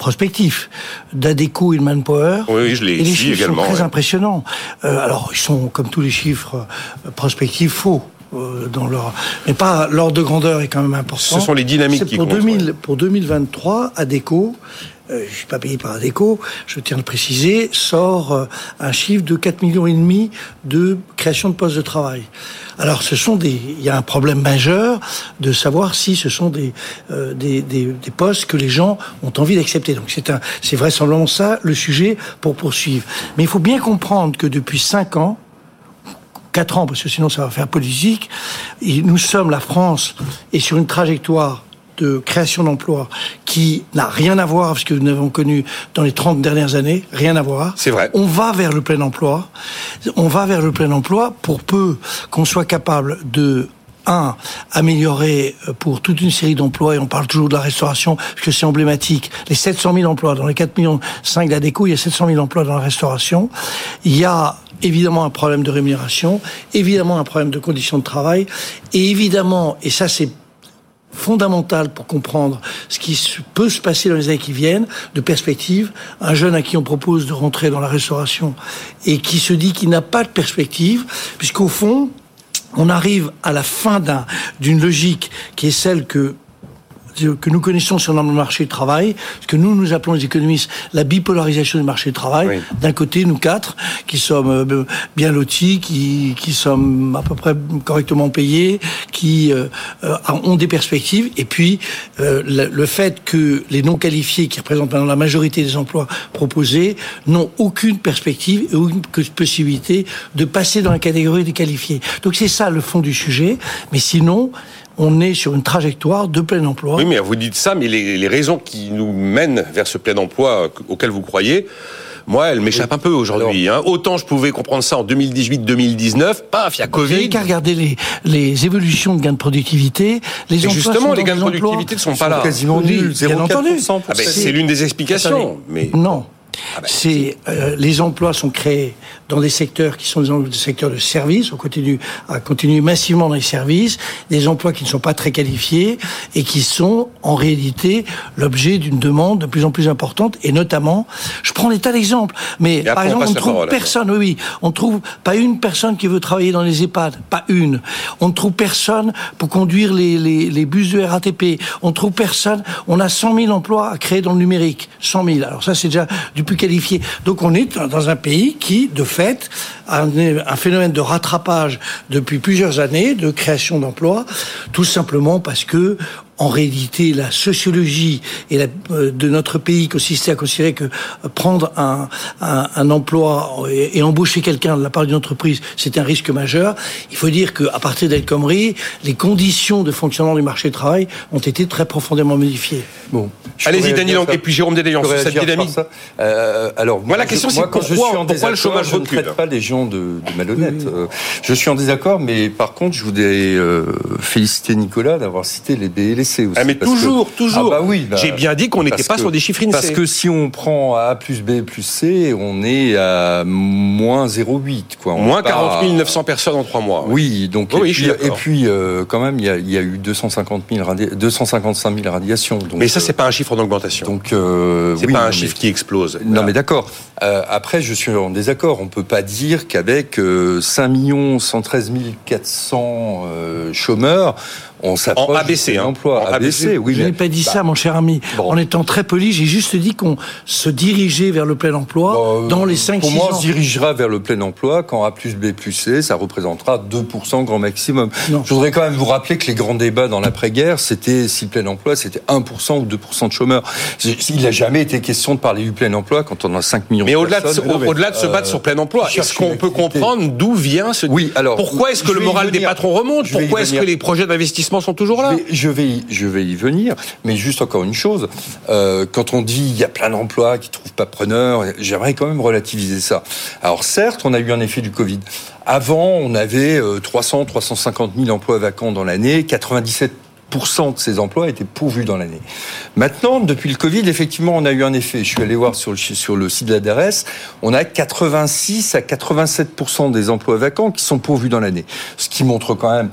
prospectifs d'Adeco et de Manpower.
Oui, je l'ai
et les
chiffres
sont très impressionnants. Euh, alors, ils sont, comme tous les chiffres euh, prospectifs, faux. Euh, dans leur, mais pas l'ordre de grandeur est quand même important.
Ce sont les dynamiques qui
pour
comptent.
2000, Pour 2023, Adeco, euh, je suis pas payé par Adeco, je tiens à le préciser, sort euh, un chiffre de 4 millions et demi de création de postes de travail. Alors, ce sont des, il y a un problème majeur de savoir si ce sont des, euh, des, des, des, postes que les gens ont envie d'accepter. Donc, c'est un, c'est vraisemblablement ça le sujet pour poursuivre. Mais il faut bien comprendre que depuis 5 ans, 4 ans, parce que sinon ça va faire politique. Nous sommes, la France, et sur une trajectoire de création d'emplois qui n'a rien à voir avec ce que nous avons connu dans les 30 dernières années, rien à voir.
C'est vrai.
On va vers le plein emploi. On va vers le plein emploi pour peu qu'on soit capable de un, améliorer euh, pour toute une série d'emplois, et on parle toujours de la restauration, parce que c'est emblématique, les 700 000 emplois, dans les 4 millions 5 de la déco, il y a 700 000 emplois dans la restauration. Il y a évidemment un problème de rémunération, évidemment un problème de conditions de travail, et évidemment, et ça c'est fondamental pour comprendre ce qui peut se passer dans les années qui viennent, de perspective. Un jeune à qui on propose de rentrer dans la restauration et qui se dit qu'il n'a pas de perspective, puisqu'au fond, on arrive à la fin d'une logique qui est celle que que nous connaissons sur le marché du travail, ce que nous nous appelons les économistes la bipolarisation du marché du travail. D'un côté, nous quatre, qui sommes euh, bien lotis, qui, qui sommes à peu près correctement payés, qui euh, euh, ont des perspectives, et puis le, fait que les non qualifiés, qui représentent maintenant la majorité des emplois proposés, n'ont aucune perspective et aucune possibilité de passer dans la catégorie des qualifiés. Donc c'est ça le fond du sujet, mais sinon, on est sur une trajectoire de plein emploi.
Oui, mais vous dites ça, mais les, raisons qui nous mènent vers ce plein emploi auquel vous croyez, moi, elles m'échappent un peu aujourd'hui. Hein. Autant je pouvais comprendre ça en 2018-2019, paf, il y a Covid. Vous
qu'à regarder les, les évolutions de gains de productivité.
Les justement, les gains de productivité ne sont pas là.
Quasiment nuls, 0,4%.
Ah ben, c'est l'une des explications.
Mais... Non. Ah ben, c'est euh, les emplois sont créés dans des secteurs qui sont des secteurs de services. On continue à continuer massivement dans les services, des emplois qui ne sont pas très qualifiés et qui sont en réalité l'objet d'une demande de plus en plus importante. Et notamment, je prends des tas d'exemples, mais par exemple, on ne trouve personne. Oui, oui, on trouve pas une personne qui veut travailler dans les EHPAD, pas une. On ne trouve personne pour conduire les, les, les bus de RATP. On ne trouve personne. On a 100 000 emplois à créer dans le numérique. 100 000. Alors ça, c'est déjà du plus qualifié. Donc on est dans un pays qui, de fait, fait un, phénomène de rattrapage depuis plusieurs années, de création d'emplois, tout simplement parce que en réalité, la sociologie et la, euh, de notre pays consistait à considérer que prendre un, un, un emploi et, embaucher quelqu'un de la part d'une entreprise, c'est un risque majeur. Il faut dire qu'à partir d'El Khomri, les conditions de fonctionnement du marché du travail ont été très profondément modifiées.
Bon, allez-y, Daniel, et puis Jérôme Dédéon, sur cette dynamique.
Euh, alors,
moi, la question, c'est pourquoi, je suis en pourquoi le chômage
Je ne traite pas les gens de, de malhonnêtes. Euh, je suis en désaccord, mais par contre, je voudrais euh, féliciter Nicolas d'avoir cité les B
ah, mais toujours, toujours. Ah bah oui, bah, J'ai bien dit qu'on n'était pas sur des chiffres INSEE.
Parce que si on prend A plus B plus C, on est à moins 0,8. Quoi.
moins 40 900 personnes en trois mois.
Oui, donc et, puis, et puis euh, quand même, il y a, eu 250 000 255 000 radiations. Donc,
mais ça, c'est pas un chiffre en augmentation.
Donc, euh,
c'est pas un chiffre qui explose.
Non, mais d'accord. Euh, après, je suis en désaccord. On peut pas dire qu'avec 5 113 400 chômeurs, on
en ABC, hein.
emploi. ABC, oui.
Je n'ai pas dit bah, ça, mon cher ami. En étant très poli, j'ai juste dit qu'on se dirigeait vers le plein emploi bah, dans les 5
Pour moi, on se dirigera vers le plein emploi quand A plus B plus C, ça représentera 2% grand maximum. Je voudrais quand même vous rappeler que les grands débats dans l'après-guerre, c'était si le plein emploi, c'était 1% ou 2% de chômeurs. Il n'a jamais été question de parler du plein emploi quand on a 5 millions
Mais
de
au-delà de, se battre sur plein emploi, est-ce qu'on peut comprendre d'où vient ce...
Oui, alors...
Pourquoi est-ce que le moral des patrons remonte Pourquoi est-ce que les projets d'investissement sont toujours là
je vais, je vais, y, venir, mais juste encore une chose. Euh, quand on dit il y a plein d'emplois qui trouvent pas preneur, j'aimerais quand même relativiser ça. Alors certes, on a eu un effet du Covid. Avant, on avait 300, 350 000 emplois vacants dans l'année, 97 de ces emplois étaient pourvus dans l'année. Maintenant, depuis le Covid, effectivement, on a eu un effet. Je suis allé voir sur le, sur le site de la DRS, on a 86 à 87% des emplois vacants qui sont pourvus dans l'année. Ce qui montre quand même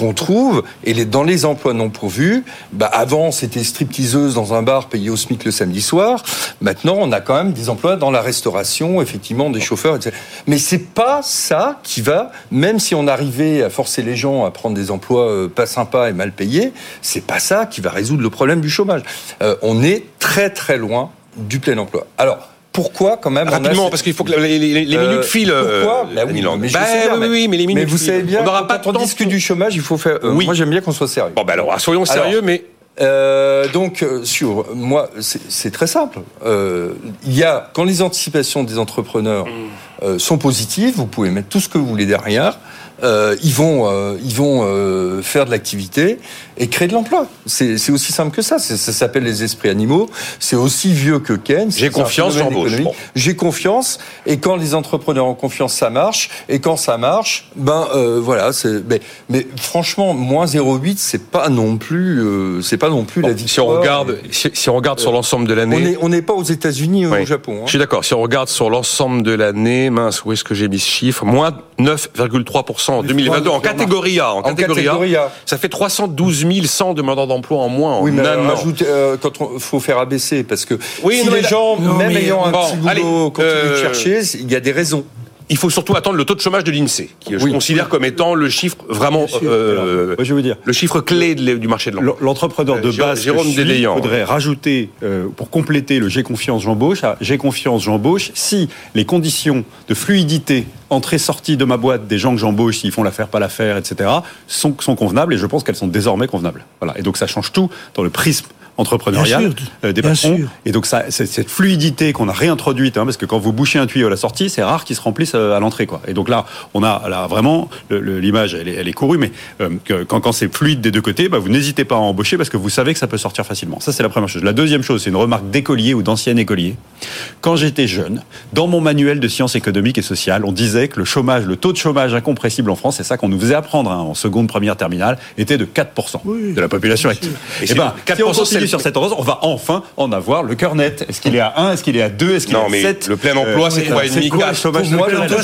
qu'on trouve, et les, dans les emplois non pourvus, bah avant c'était stripteaseuse dans un bar payé au SMIC le samedi soir. Maintenant, on a quand même des emplois dans la restauration, effectivement, des chauffeurs, etc. Mais c'est pas ça qui va, même si on arrivait à forcer les gens à prendre des emplois euh, pas sympas et mal payés, c'est pas ça qui va résoudre le problème du chômage. Euh, on est très très loin du plein emploi. Alors, pourquoi quand même
Rapidement, parce qu'il faut que les, minutes euh, filent.
Pourquoi euh, bah oui, mais, bah, oui, oui, mais les minutes. Mais vous savez bien, on n'aura pas quand on discute du chômage, il faut faire. Euh, oui. Moi, j'aime bien qu'on soit sérieux.
Bon, ben alors, soyons sérieux, mais.
donc, sur moi, c'est très simple. Il y a quand les anticipations des entrepreneurs mm. sont positives, vous pouvez mettre tout ce que vous voulez derrière. Euh, ils vont, euh, ils vont euh, faire de l'activité et créer de l'emploi. C'est aussi simple que ça. Ça s'appelle les esprits animaux. C'est aussi vieux que Ken.
J'ai confiance, en Bon.
J'ai confiance. Et quand les entrepreneurs ont confiance, ça marche. Et quand ça marche, ben voilà. Mais, mais franchement, moins 0,8, c'est pas non plus, c'est pas non plus la victoire.
Si on regarde, si, on regarde sur l'ensemble de l'année,
on n'est pas aux États-Unis ou au Japon. Hein.
Je suis d'accord. Si on regarde sur l'ensemble de l'année, mince, où est-ce que j'ai mis ce chiffre? Moins 9,3 en 2022 en catégorie A. En, catégorie, A, ça fait 312 100 demandeurs d'emploi en moins en
oui, mais
un
euh, quand il faut faire abaisser, parce que si les gens, même ayant un petit boulot, continuent de euh, chercher, il y a des raisons
il faut surtout attendre le taux de chômage de l'INSEE, qui je considère comme étant le chiffre vraiment, euh, je veux dire, le chiffre clé du marché de l'emploi.
L'entrepreneur de euh, base, Jérôme Il faudrait rajouter, euh, pour compléter le j'ai confiance, j'embauche, j'ai confiance, j'embauche, si les conditions de fluidité entrée-sortie de ma boîte des gens que j'embauche, s'ils font l'affaire, pas l'affaire, etc., sont, sont convenables, et je pense qu'elles sont désormais convenables. Voilà. Et donc ça change tout dans le prisme entrepreneuriale euh, des patrons. Et donc ça, cette fluidité qu'on a réintroduite, hein, parce que quand vous bouchez un tuyau à la sortie, c'est rare qu'il se remplisse euh, à l'entrée, quoi. Et donc là, on a là vraiment l'image, elle, elle, est courue, mais euh, quand, quand c'est fluide des deux côtés, bah, vous n'hésitez pas à embaucher parce que vous savez que ça peut sortir facilement. Ça, c'est la première chose. La deuxième chose, c'est une remarque d'écolier ou d'ancien écolier. Quand j'étais jeune, dans mon manuel de sciences économiques et sociales, on disait que le chômage, le taux de chômage incompressible en France, c'est ça qu'on nous faisait apprendre hein, en seconde, première, terminale, était de 4% de la population active. Et, et ben, 4% sur cette on va enfin en avoir le cœur net. Est-ce qu'il est à 1 Est-ce qu'il est à 2 Est-ce qu'il est à 7
Le plein emploi, euh, c'est 3,5 4
Pour moi, le plein emploi,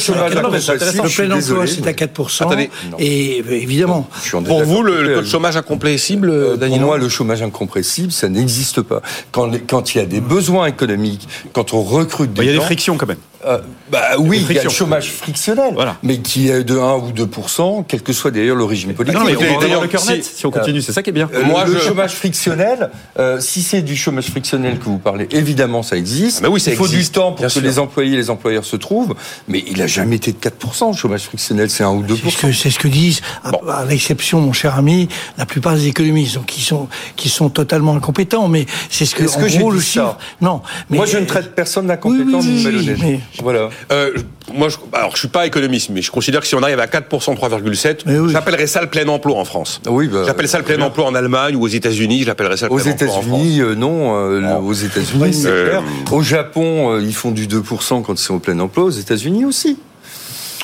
c'est à 4% Et euh, évidemment.
Pour vous, le taux de chômage incompressible, euh,
Daniel Pour moi, le chômage incompressible, ça n'existe pas. Quand il y a des besoins économiques, quand on recrute des
Il y a des frictions quand même.
Euh, bah oui, il y a le chômage frictionnel, mais qui est de 1 ou 2% quel que soit d'ailleurs l'origine politique. Non, mais
on va le cœur net si on continue, c'est ça qui est bien.
Euh, Moi, le chômage frictionnel, euh, si c'est du chômage frictionnel que vous parlez, évidemment ça existe.
Ah, oui, ça
il faut du temps pour que les employés et les employeurs se trouvent, mais il n'a jamais été de 4 le chômage frictionnel, c'est 1 ou 2%
C'est ce, que disent, à, l'exception, mon cher ami, la plupart des économistes, qui sont qui sont totalement incompétents, mais c'est ce que,
-ce que
gros,
le chiffre. Non, mais moi je ne traite personne d'incompétent ni de malhonnête. Voilà.
Euh, moi, je, alors je suis pas économiste, mais je considère que si on arrive à 4%, 3,7, j'appellerais ça le plein emploi en France.
Oui, bah,
j'appelle ça le plein emploi en Allemagne ou aux États-Unis. J'appellerais ça le plein emploi en France. Aux
États-Unis, euh, non. Euh, aux États-Unis, euh, Au Japon, ils font du 2% quand ils sont au plein emploi. Aux États-Unis aussi.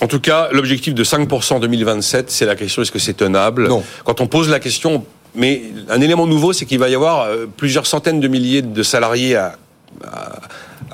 En tout cas, l'objectif de 5% en 2027, c'est la question est-ce que c'est tenable?
Non.
Quand on pose la question, mais un élément nouveau, c'est qu'il va y avoir plusieurs centaines de milliers de salariés à à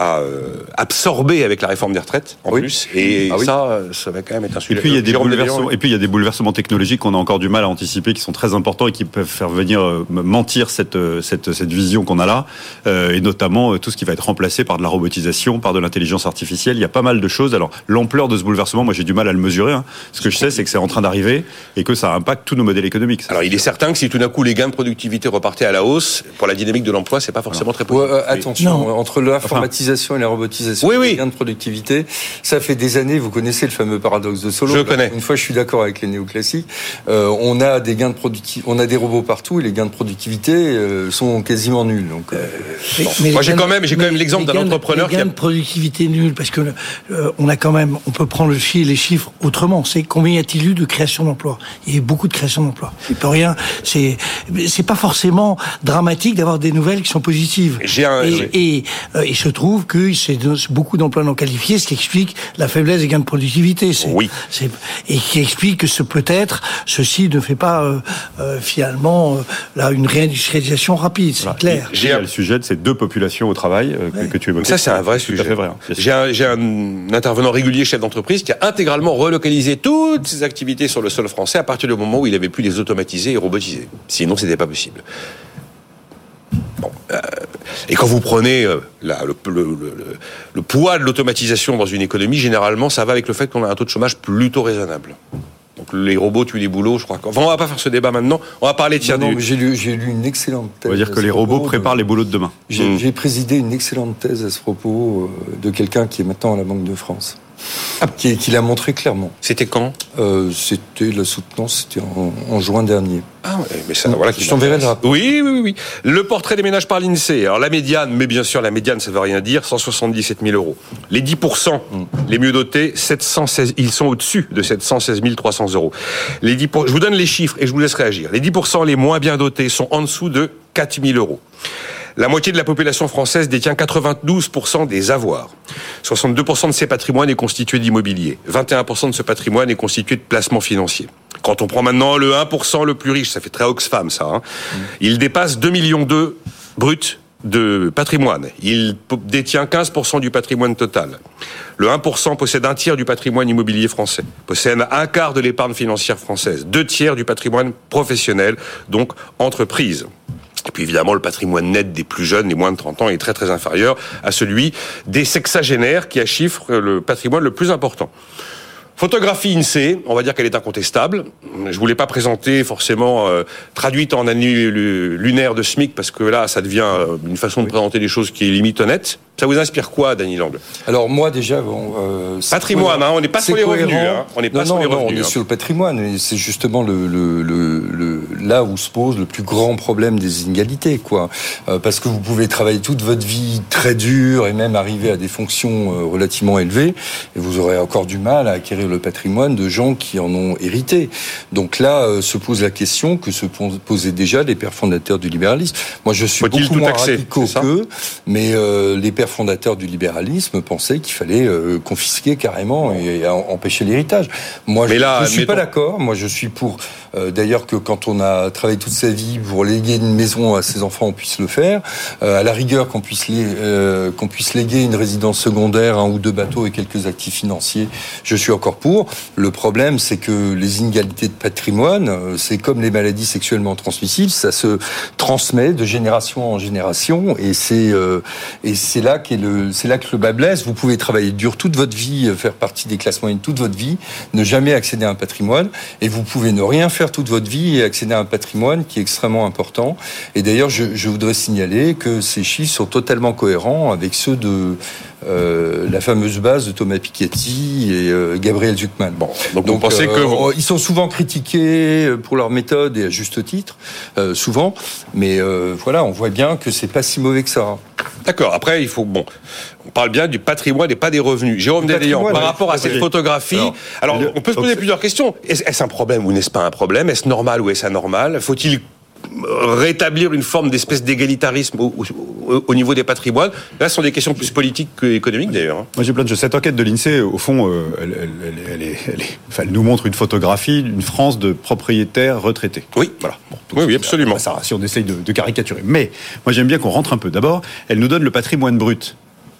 euh, absorber avec la réforme des retraites en plus. Et ah ça, ça va quand même être un sujet.
Et puis il y a des bouleversements. Et puis il y a des bouleversements technologiques qu'on a encore du mal à anticiper, qui sont très importants et qui peuvent faire venir euh, mentir cette euh, cette, cette vision qu'on a là, et notamment tout ce qui va être remplacé par de la robotisation, par de l'intelligence artificielle. Il y a pas mal de choses. Alors l'ampleur de ce bouleversement, moi j'ai du mal à le mesurer. Hein. Ce que je sais, c'est que c'est en train d'arriver et que ça impacte tous nos modèles économiques.
Alors il est certain que si tout d'un coup les gains de productivité repartaient à la hausse, pour la dynamique de l'emploi, c'est pas forcément très
positif. attention, entre l'informatisation et la robotisation,
oui, oui.
gains de productivité. Ça fait des années, vous connaissez le fameux paradoxe de Solo.
Je connais.
Une fois, je suis d'accord avec les néoclassiques. Euh, on a des gains de productivité, on a des robots partout et les gains de productivité euh, sont quasiment nuls. Donc, euh,
moi, j'ai quand même, j'ai quand même l'exemple d'un entrepreneur
les gains de productivité nuls parce que on a quand même, on peut prendre les chiffres autrement. C'est combien y a-t-il eu de création d'emplois? Il y a eu beaucoup de création d'emplois. Il peut rien. C'est, c'est pas forcément dramatique d'avoir des nouvelles qui sont positives.
J'ai un,
et, et il se trouve trouve que c'est beaucoup d'emplois non qualifiés, ce qui explique la faiblesse des gains de productivité.
Oui.
Et qui explique que ce peut-être ceci ne fait pas euh, euh, finalement euh, là une réindustrialisation rapide, c'est clair.
J'ai le sujet de ces deux populations au travail que, tu évoques.
Ça c'est un vrai sujet. Vrai, hein, J'ai un, un, intervenant régulier chef d'entreprise qui a intégralement relocalisé toutes ses activités sur le sol français à partir du moment où il avait pu les automatiser et robotiser. Sinon c'était pas possible. Bon, euh, et quand vous prenez euh, le, poids de l'automatisation dans une économie, généralement, ça va avec le fait qu'on a un taux de chômage plutôt raisonnable. Donc les robots tuent les boulots, je crois. Enfin, on va pas faire ce débat maintenant. On va parler de
non, J'ai lu, lu, une excellente thèse.
On va dire que les robots préparent les boulots de demain.
Hmm. J'ai présidé une excellente thèse à ce propos euh, de quelqu'un qui est maintenant à la Banque de France. Ah. Qui, qui l'a montré clairement.
C'était quand?
Euh, C'était la soutenance, c'était en, juin dernier.
Ah mais ça, voilà qui Je t'enverrai le rapport. Oui, oui, oui. Le portrait des ménages par l'INSEE. Alors la médiane, mais bien sûr la médiane, ça veut rien dire, 177 000 euros. Les 10 mm. les mieux dotés, 716, ils sont au-dessus de 716 300 euros. Les 10 je vous donne les chiffres et je vous laisse réagir. Les 10 les moins bien dotés sont en dessous de 4 000 euros. La moitié de la population française détient 92% des avoirs. 62% de ces patrimoines est constitué d'immobilier. 21% de ce patrimoine est constitué de placements financiers. Quand on prend maintenant le 1% le plus riche, ça fait très Oxfam ça, hein, il dépasse 2 millions d'euros bruts de patrimoine. Il détient 15% du patrimoine total. Le 1% possède un tiers du patrimoine immobilier français, possède un quart de l'épargne financière française, deux tiers du patrimoine professionnel, donc entreprise. Et puis évidemment, le patrimoine net des plus jeunes, des moins de 30 ans, est très très inférieur à celui des sexagénaires qui achiffrent le patrimoine le plus important. Photographie INSEE, on va dire qu'elle est incontestable. Je voulais pas présenter forcément euh, traduite en année lunaire de SMIC parce que là, ça devient euh, une façon de présenter les choses qui est limite honnête. Ça vous inspire quoi, Dany Lang
Alors moi déjà, bon, euh,
patrimoine, hein, on n'est pas sur les revenus. Hein,
on n'est pas sur les revenus. on est hein. sur le patrimoine. C'est justement le, le, le, là où se pose le plus grand problème des inégalités, quoi. Euh, parce que vous pouvez travailler toute votre vie très dur et même arriver à des fonctions euh, relativement élevées, et vous aurez encore du mal à acquérir le patrimoine de gens qui en ont hérité. Donc là euh, se pose la question que se posaient déjà les pères fondateurs du libéralisme. Moi, je suis beaucoup moins radicaux qu'eux, mais les pères fondateur du libéralisme pensait qu'il fallait euh, confisquer carrément et, empêcher l'héritage. Moi, je ne suis pas d'accord. Moi, je suis pour euh, d'ailleurs que quand on a travaillé toute sa vie pour léguer une maison à ses enfants, on puisse le faire. Euh, à la rigueur, qu'on puisse, euh, qu'on puisse léguer une résidence secondaire, un ou deux bateaux et quelques actifs financiers, je suis encore pour. Le problème, c'est que les inégalités de patrimoine, c'est comme les maladies sexuellement transmissibles, ça se transmet de génération en génération, et c'est et c'est là c'est là que le bas blesse. Vous pouvez travailler dur toute votre vie, faire partie des classes moyennes toute votre vie, ne jamais accéder à un patrimoine, et vous pouvez ne rien faire toute votre vie et accéder à un patrimoine qui est extrêmement important. Et d'ailleurs, je, voudrais signaler que ces chiffres sont totalement cohérents avec ceux de euh, la fameuse base de Thomas Piketty et euh, Gabriel Zuckman. Bon, donc, vous pensez que euh, ils sont souvent critiqués pour leur méthode et à juste titre, souvent. Mais voilà, on voit bien que c'est pas si mauvais que ça.
D'accord. Après, il faut bon. On parle bien du patrimoine et pas des revenus. Jérôme Dédéant, par rapport à cette photographie, alors, on peut se poser plusieurs questions. Est-ce un problème ou n'est-ce pas un problème? Est-ce normal ou est-ce anormal? Faut-il rétablir une forme d'espèce d'égalitarisme au, niveau des patrimoines. Là, ce sont des questions plus politiques qu'économiques, d'ailleurs. Hein.
Moi, j'ai plein de Cette enquête de l'INSEE, au fond, euh, elle, nous montre une photographie d'une France de propriétaires retraités.
Oui, voilà. oui, oui, absolument.
Ça, si on essaye de, de caricaturer. Mais moi, j'aime bien qu'on rentre un peu. D'abord, elle nous donne le patrimoine brut.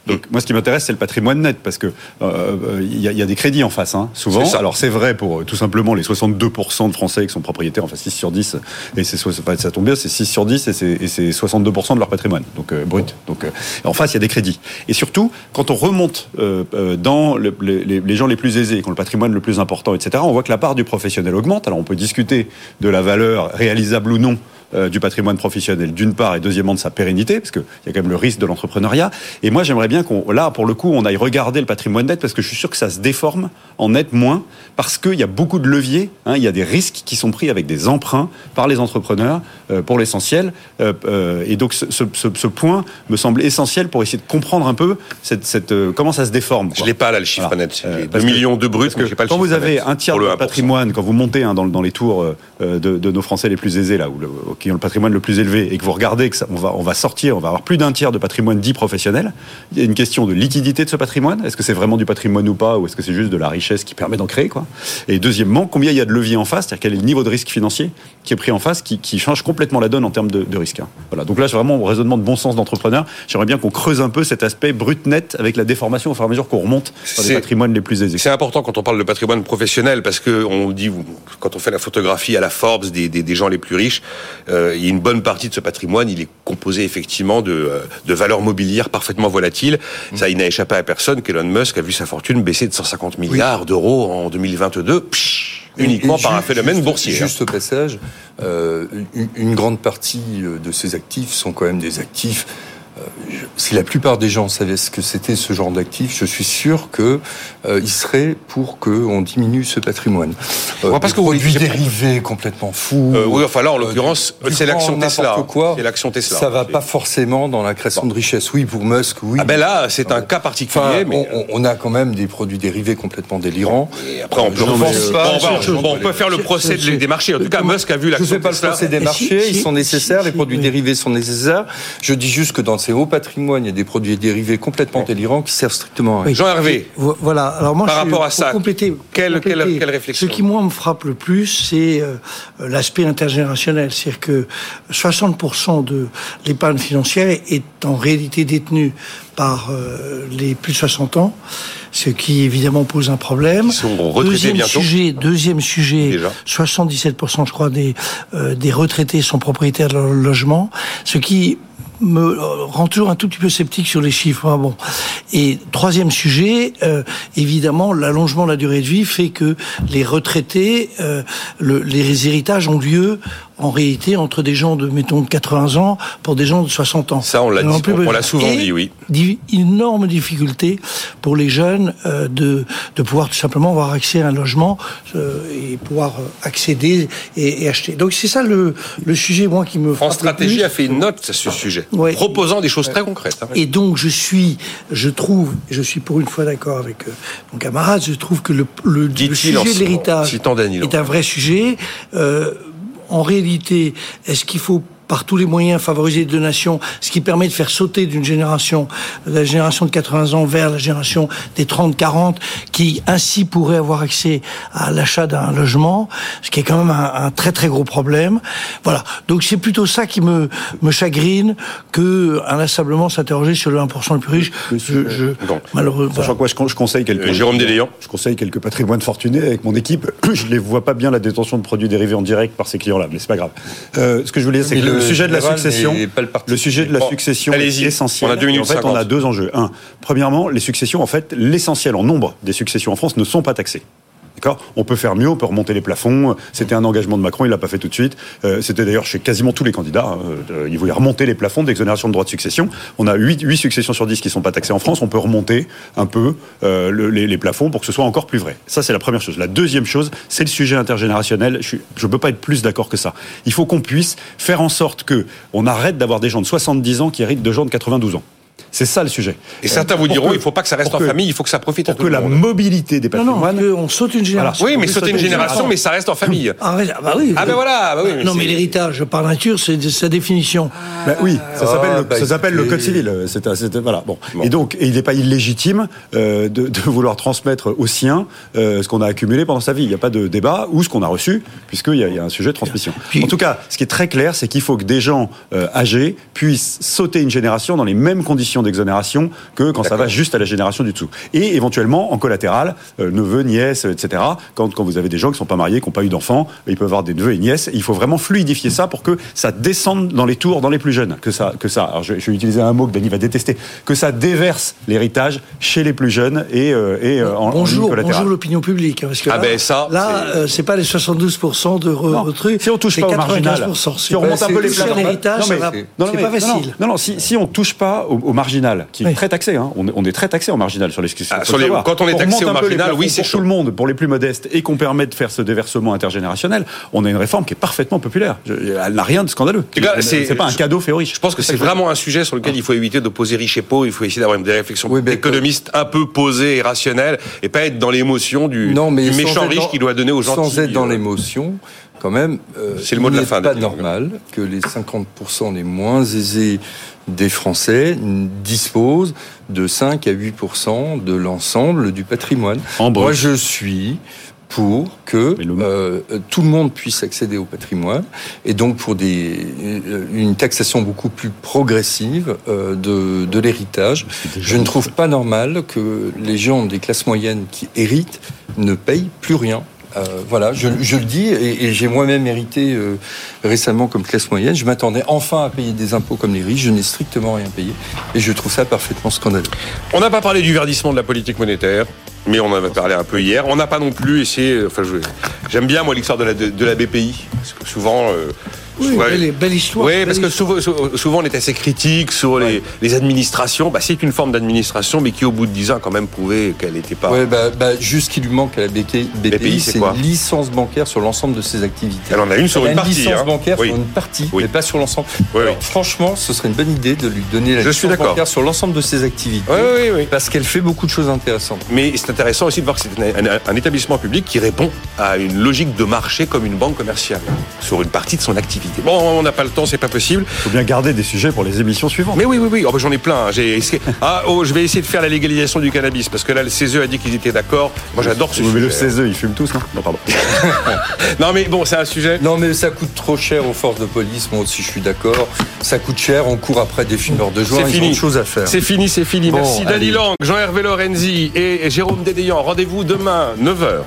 Donc moi, ce qui m'intéresse, c'est le patrimoine net, parce que euh, euh, il y, a des crédits en face, hein, souvent. Alors c'est vrai pour euh, tout simplement les 62% de Français qui sont propriétaires, enfin 6 sur 10, et c'est ça tombe bien, c'est 6 sur 10 et c'est 62% de leur patrimoine, donc brut. Donc en face, il y a des crédits. Et surtout, quand on remonte dans les, gens les plus aisés, qui ont le patrimoine le plus important, etc., on voit que la part du professionnel augmente. Alors on peut discuter de la valeur réalisable ou non euh, du patrimoine professionnel, d'une part, et deuxièmement de sa pérennité, parce qu'il y a quand même le risque de l'entrepreneuriat. Et moi, j'aimerais bien qu'on, là, pour le coup, on aille regarder le patrimoine net, parce que je suis sûr que ça se déforme en net moins, parce qu'il y a beaucoup de leviers, hein, il y a des risques qui sont pris avec des emprunts par les entrepreneurs, euh, pour l'essentiel. Euh, et donc, ce, ce, point me semble essentiel pour essayer de comprendre un peu cette, cette comment ça se déforme.
Je l'ai pas là, le chiffre net. 2 millions de bruts,
que, pas le quand vous avez un tiers de patrimoine, quand vous montez hein, dans, dans, les tours de, de, nos Français les plus aisés, là, où, qui ont le patrimoine le plus élevé et que vous regardez que ça, on va on va sortir, on va avoir plus d'un tiers de patrimoine dit professionnel, il y a une question de liquidité de ce patrimoine. Est-ce que c'est vraiment du patrimoine ou pas, ou est-ce que c'est juste de la richesse qui permet d'en créer quoi? Et deuxièmement, combien il y a de levier en face, c'est-à-dire quel est le niveau de risque financier? Qui est pris en face, qui, qui change complètement la donne en termes de, de risque. Hein. Voilà. Donc là, c'est vraiment un raisonnement de bon sens d'entrepreneur. J'aimerais bien qu'on creuse un peu cet aspect brut net avec la déformation au fur et à mesure qu'on remonte sur les patrimoines les plus aisés.
C'est important quand on parle de patrimoine professionnel parce que on dit quand on fait la photographie à la Forbes des, des, des gens les plus riches, euh, il y a une bonne partie de ce patrimoine, il est composé effectivement de, euh, de valeurs mobilières parfaitement volatiles. Mmh. Ça, il n'a échappé à personne qu'Elon Musk a vu sa fortune baisser de 150 milliards oui. d'euros en 2022. Psh, uniquement et, et par un phénomène
juste,
boursier.
Juste
hein.
au passage, euh, une, une, grande partie euh, de ces actifs sont quand même des actifs euh, si la plupart des gens savaient ce que c'était ce genre d'actifs, je suis sûr que euh, il serait pour que on diminue ce patrimoine.
Euh, parce que
produits dérivés complètement fous.
Euh, oui, enfin là, en l'occurrence, c'est l'action Tesla.
C'est
l'action Tesla.
Ça va pas forcément dans la création bon. de richesse. Oui, pour Musk, oui.
Ah ben là, c'est un cas particulier.
Enfin,
mais
on, on, a quand même des produits dérivés complètement délirants.
Et après, on peut,
pense pas,
bon, on peut faire le procès des marchés. En tout cas, Musk a vu l'action
Tesla. Je fais pas le procès des marchés. Ils sont nécessaires. Les produits dérivés sont nécessaires. Je dis juste que dans ces hauts patrimoines, il y a des produits dérivés complètement délirants qui servent strictement à rien.
Jean Hervé.
Voilà. Alors moi,
par
je,
rapport à ça,
compléter,
quelle,
compléter,
quelle, quelle, réflexion
Ce qui moi me frappe le plus, c'est euh, l'aspect intergénérationnel, c'est-à-dire que 60% de l'épargne financière est en réalité détenue par euh, les plus de 60 ans, ce qui évidemment pose un problème.
deuxième
bientôt. sujet, deuxième sujet, Déjà. 77% je crois des euh, des retraités sont propriétaires de leur logement, ce qui me rend toujours un tout petit peu sceptique sur les chiffres. Hein, bon. Et troisième sujet, euh, évidemment, l'allongement de la durée de vie fait que les retraités, euh, le, les héritages ont lieu en réalité entre des gens de mettons de 80 ans pour des gens de 60 ans.
Ça on l'a dit, on, l'a souvent dit, oui.
Énorme difficulté pour les jeunes euh, de de pouvoir tout simplement avoir accès à un logement euh, et pouvoir accéder et, et acheter. Donc c'est ça le le sujet moi qui me.
France Stratégie a fait une note sur ce sujet,
ouais.
proposant des choses très concrètes. Hein.
Et donc je suis, je trouve, je suis pour une fois d'accord avec euh, mon camarade, je trouve que le, le, le sujet de l'héritage est un vrai sujet. Euh, en réalité, est-ce qu'il faut par tous les moyens favoriser les donations, ce qui permet de faire sauter d'une génération, la génération de 80 ans vers la génération des 30-40, qui ainsi pourrait avoir accès à l'achat d'un logement, ce qui est quand même un, un, très très gros problème. Voilà. Donc c'est plutôt ça qui me, me chagrine que inlassablement s'interroger sur le 1% le plus riche. Je, je, malheureusement.
Voilà. quoi, je, je, conseille quelques.
Euh, Jérôme Déléant.
Je conseille quelques patrimoines fortunés avec mon équipe. Je les vois pas bien la détention de produits dérivés en direct par ces clients-là, mais c'est pas grave. Euh, ce que je voulais dire, c'est que le, sujet de la succession,
le,
le, sujet de la bon, succession est essentiel.
On a deux minutes
en fait,
50.
on a deux enjeux. Un, premièrement, les successions, en fait, l'essentiel en nombre des successions en France ne sont pas taxées. On peut faire mieux, on peut remonter les plafonds. C'était un engagement de Macron, il l'a pas fait tout de suite. Euh, C'était d'ailleurs chez quasiment tous les candidats. Euh, ils voulaient remonter les plafonds d'exonération de droits de succession. On a 8, 8 successions sur 10 qui sont pas taxées en France. On peut remonter un peu euh, le, les, les, plafonds pour que ce soit encore plus vrai. Ça, c'est la première chose. La deuxième chose, c'est le sujet intergénérationnel. Je ne peux pas être plus d'accord que ça. Il faut qu'on puisse faire en sorte que on arrête d'avoir des gens de 70 ans qui héritent de gens de 92 ans. C'est ça le sujet.
Et certains vous diront, que, il ne faut pas que ça reste en
que,
famille, il faut que ça profite
pour
à tout
que
le
la
monde.
mobilité des patrimoines.
Non, non, on saute une génération.
Oui, mais sauter une génération, mais ça reste en famille.
Ah, bah oui.
Ah ben voilà. Bah oui, mais
non, mais l'héritage, par nature, c'est sa définition.
Ah, bah oui, ça s'appelle ah, le, bah, le, code civil. C'est voilà. Bon. bon. Et donc, et il n'est pas illégitime euh, de, de, vouloir transmettre aux siens euh, ce qu'on a accumulé pendant sa vie. Il n'y a pas de débat ou ce qu'on a reçu, puisqu'il y, y, a un sujet de transmission. Puis, en tout cas, ce qui est très clair, c'est qu'il faut que des gens euh, âgés puissent sauter une génération dans les mêmes conditions d'exonération que quand ça va juste à la génération du dessous. Et éventuellement, en collatéral, euh, neveux, nièces, etc. Quand, quand vous avez des gens qui ne sont pas mariés, qui n'ont pas eu d'enfants, ils peuvent avoir des neveux et nièces. Il faut vraiment fluidifier ça pour que ça descende dans les tours, dans les plus jeunes. Que ça, que ça alors je, je vais utiliser un mot que Denis va détester, que ça déverse l'héritage chez les plus jeunes et, euh, et euh, en,
bonjour,
en
Bonjour l'opinion publique. Parce que
ah
là,
ben ça,
là c'est euh, pas les 72% de retrues.
Si on touche pas au marginal,
si
on remonte un peu les plafonds,
l'héritage, c'est pas facile.
Non, non, si, si on touche pas au, au marginal, qui est très taxé. Hein. On, est très taxé en marginal sur les
ah, sur les, Quand on est taxé au marginal, oui, c'est
tout le monde, pour les plus modestes, et qu'on permet de faire ce déversement intergénérationnel, on a une réforme qui est parfaitement populaire. Elle n'a rien de scandaleux. C'est pas un cadeau fait aux riches.
Je pense que c'est vraiment un sujet sur lequel il faut éviter d'opposer riches et pauvres. Il faut essayer d'avoir des réflexions économistes un peu posées et rationnelles, et pas être dans l'émotion du, méchant riche qui doit donner aux gens.
Sans être dans euh, l'émotion, quand même,
euh, c'est le mot de la fin.
pas normal que les 50% les moins aisés des Français disposent de 5 à 8% de l'ensemble du patrimoine. Moi, je suis pour que euh, tout le monde puisse accéder au patrimoine et donc pour des, euh, une taxation beaucoup plus progressive euh, de, de l'héritage. Je ne trouve pas normal que les gens des classes moyennes qui héritent ne payent plus rien euh, voilà, je, le dis, et, j'ai moi-même hérité euh, récemment comme classe moyenne. Je m'attendais enfin à payer des impôts comme les riches. Je n'ai strictement rien payé. Et je trouve ça parfaitement scandaleux.
On n'a pas parlé du verdissement de la politique monétaire, mais on en avait parlé un peu hier. On n'a pas non plus essayé. Enfin, j'aime bien, moi, l'histoire de la, BPI. Souvent. Euh,
oui, belle, histoire.
Oui, parce que souvent, souvent, on est assez critique sur les, les administrations. Bah, c'est une forme d'administration, mais qui au bout de 10 ans quand même prouvé qu'elle n'était pas.
Oui, bah, bah, juste ce qui lui manque à la BPI, BPI c'est une licence bancaire sur l'ensemble de ses activités.
Elle en a une sur une partie.
licence hein. bancaire sur une partie, mais pas sur l'ensemble. franchement, ce serait une bonne idée de lui donner la licence bancaire sur l'ensemble de ses activités.
Oui, oui,
Parce qu'elle fait beaucoup de choses intéressantes.
Mais c'est intéressant aussi de voir que c'est un, établissement public qui répond à une logique de marché comme une banque commerciale sur une partie de son activité. Bon, on n'a pas le temps, c'est pas possible.
Il faut bien garder des sujets pour les émissions suivantes.
Mais oui, oui, oui. Oh, bah, j'en ai plein. J'ai ah, oh, je vais essayer de faire la légalisation du cannabis parce que là, le CESE a dit qu'ils étaient d'accord. Moi, j'adore ce
oui,
Mais
le CESE, ils fument tous, non Non, pardon.
non, mais bon, c'est un sujet.
Non, mais ça coûte trop cher aux forces de police. Moi aussi, je suis d'accord. Ça coûte cher. On court après des fumeurs de joint.
C'est fini.
Chose à faire.
C'est fini, c'est fini. Merci Dali Lang, Jean-Hervé Lorenzi et Jérôme Dédéan. Rendez-vous demain, 9h.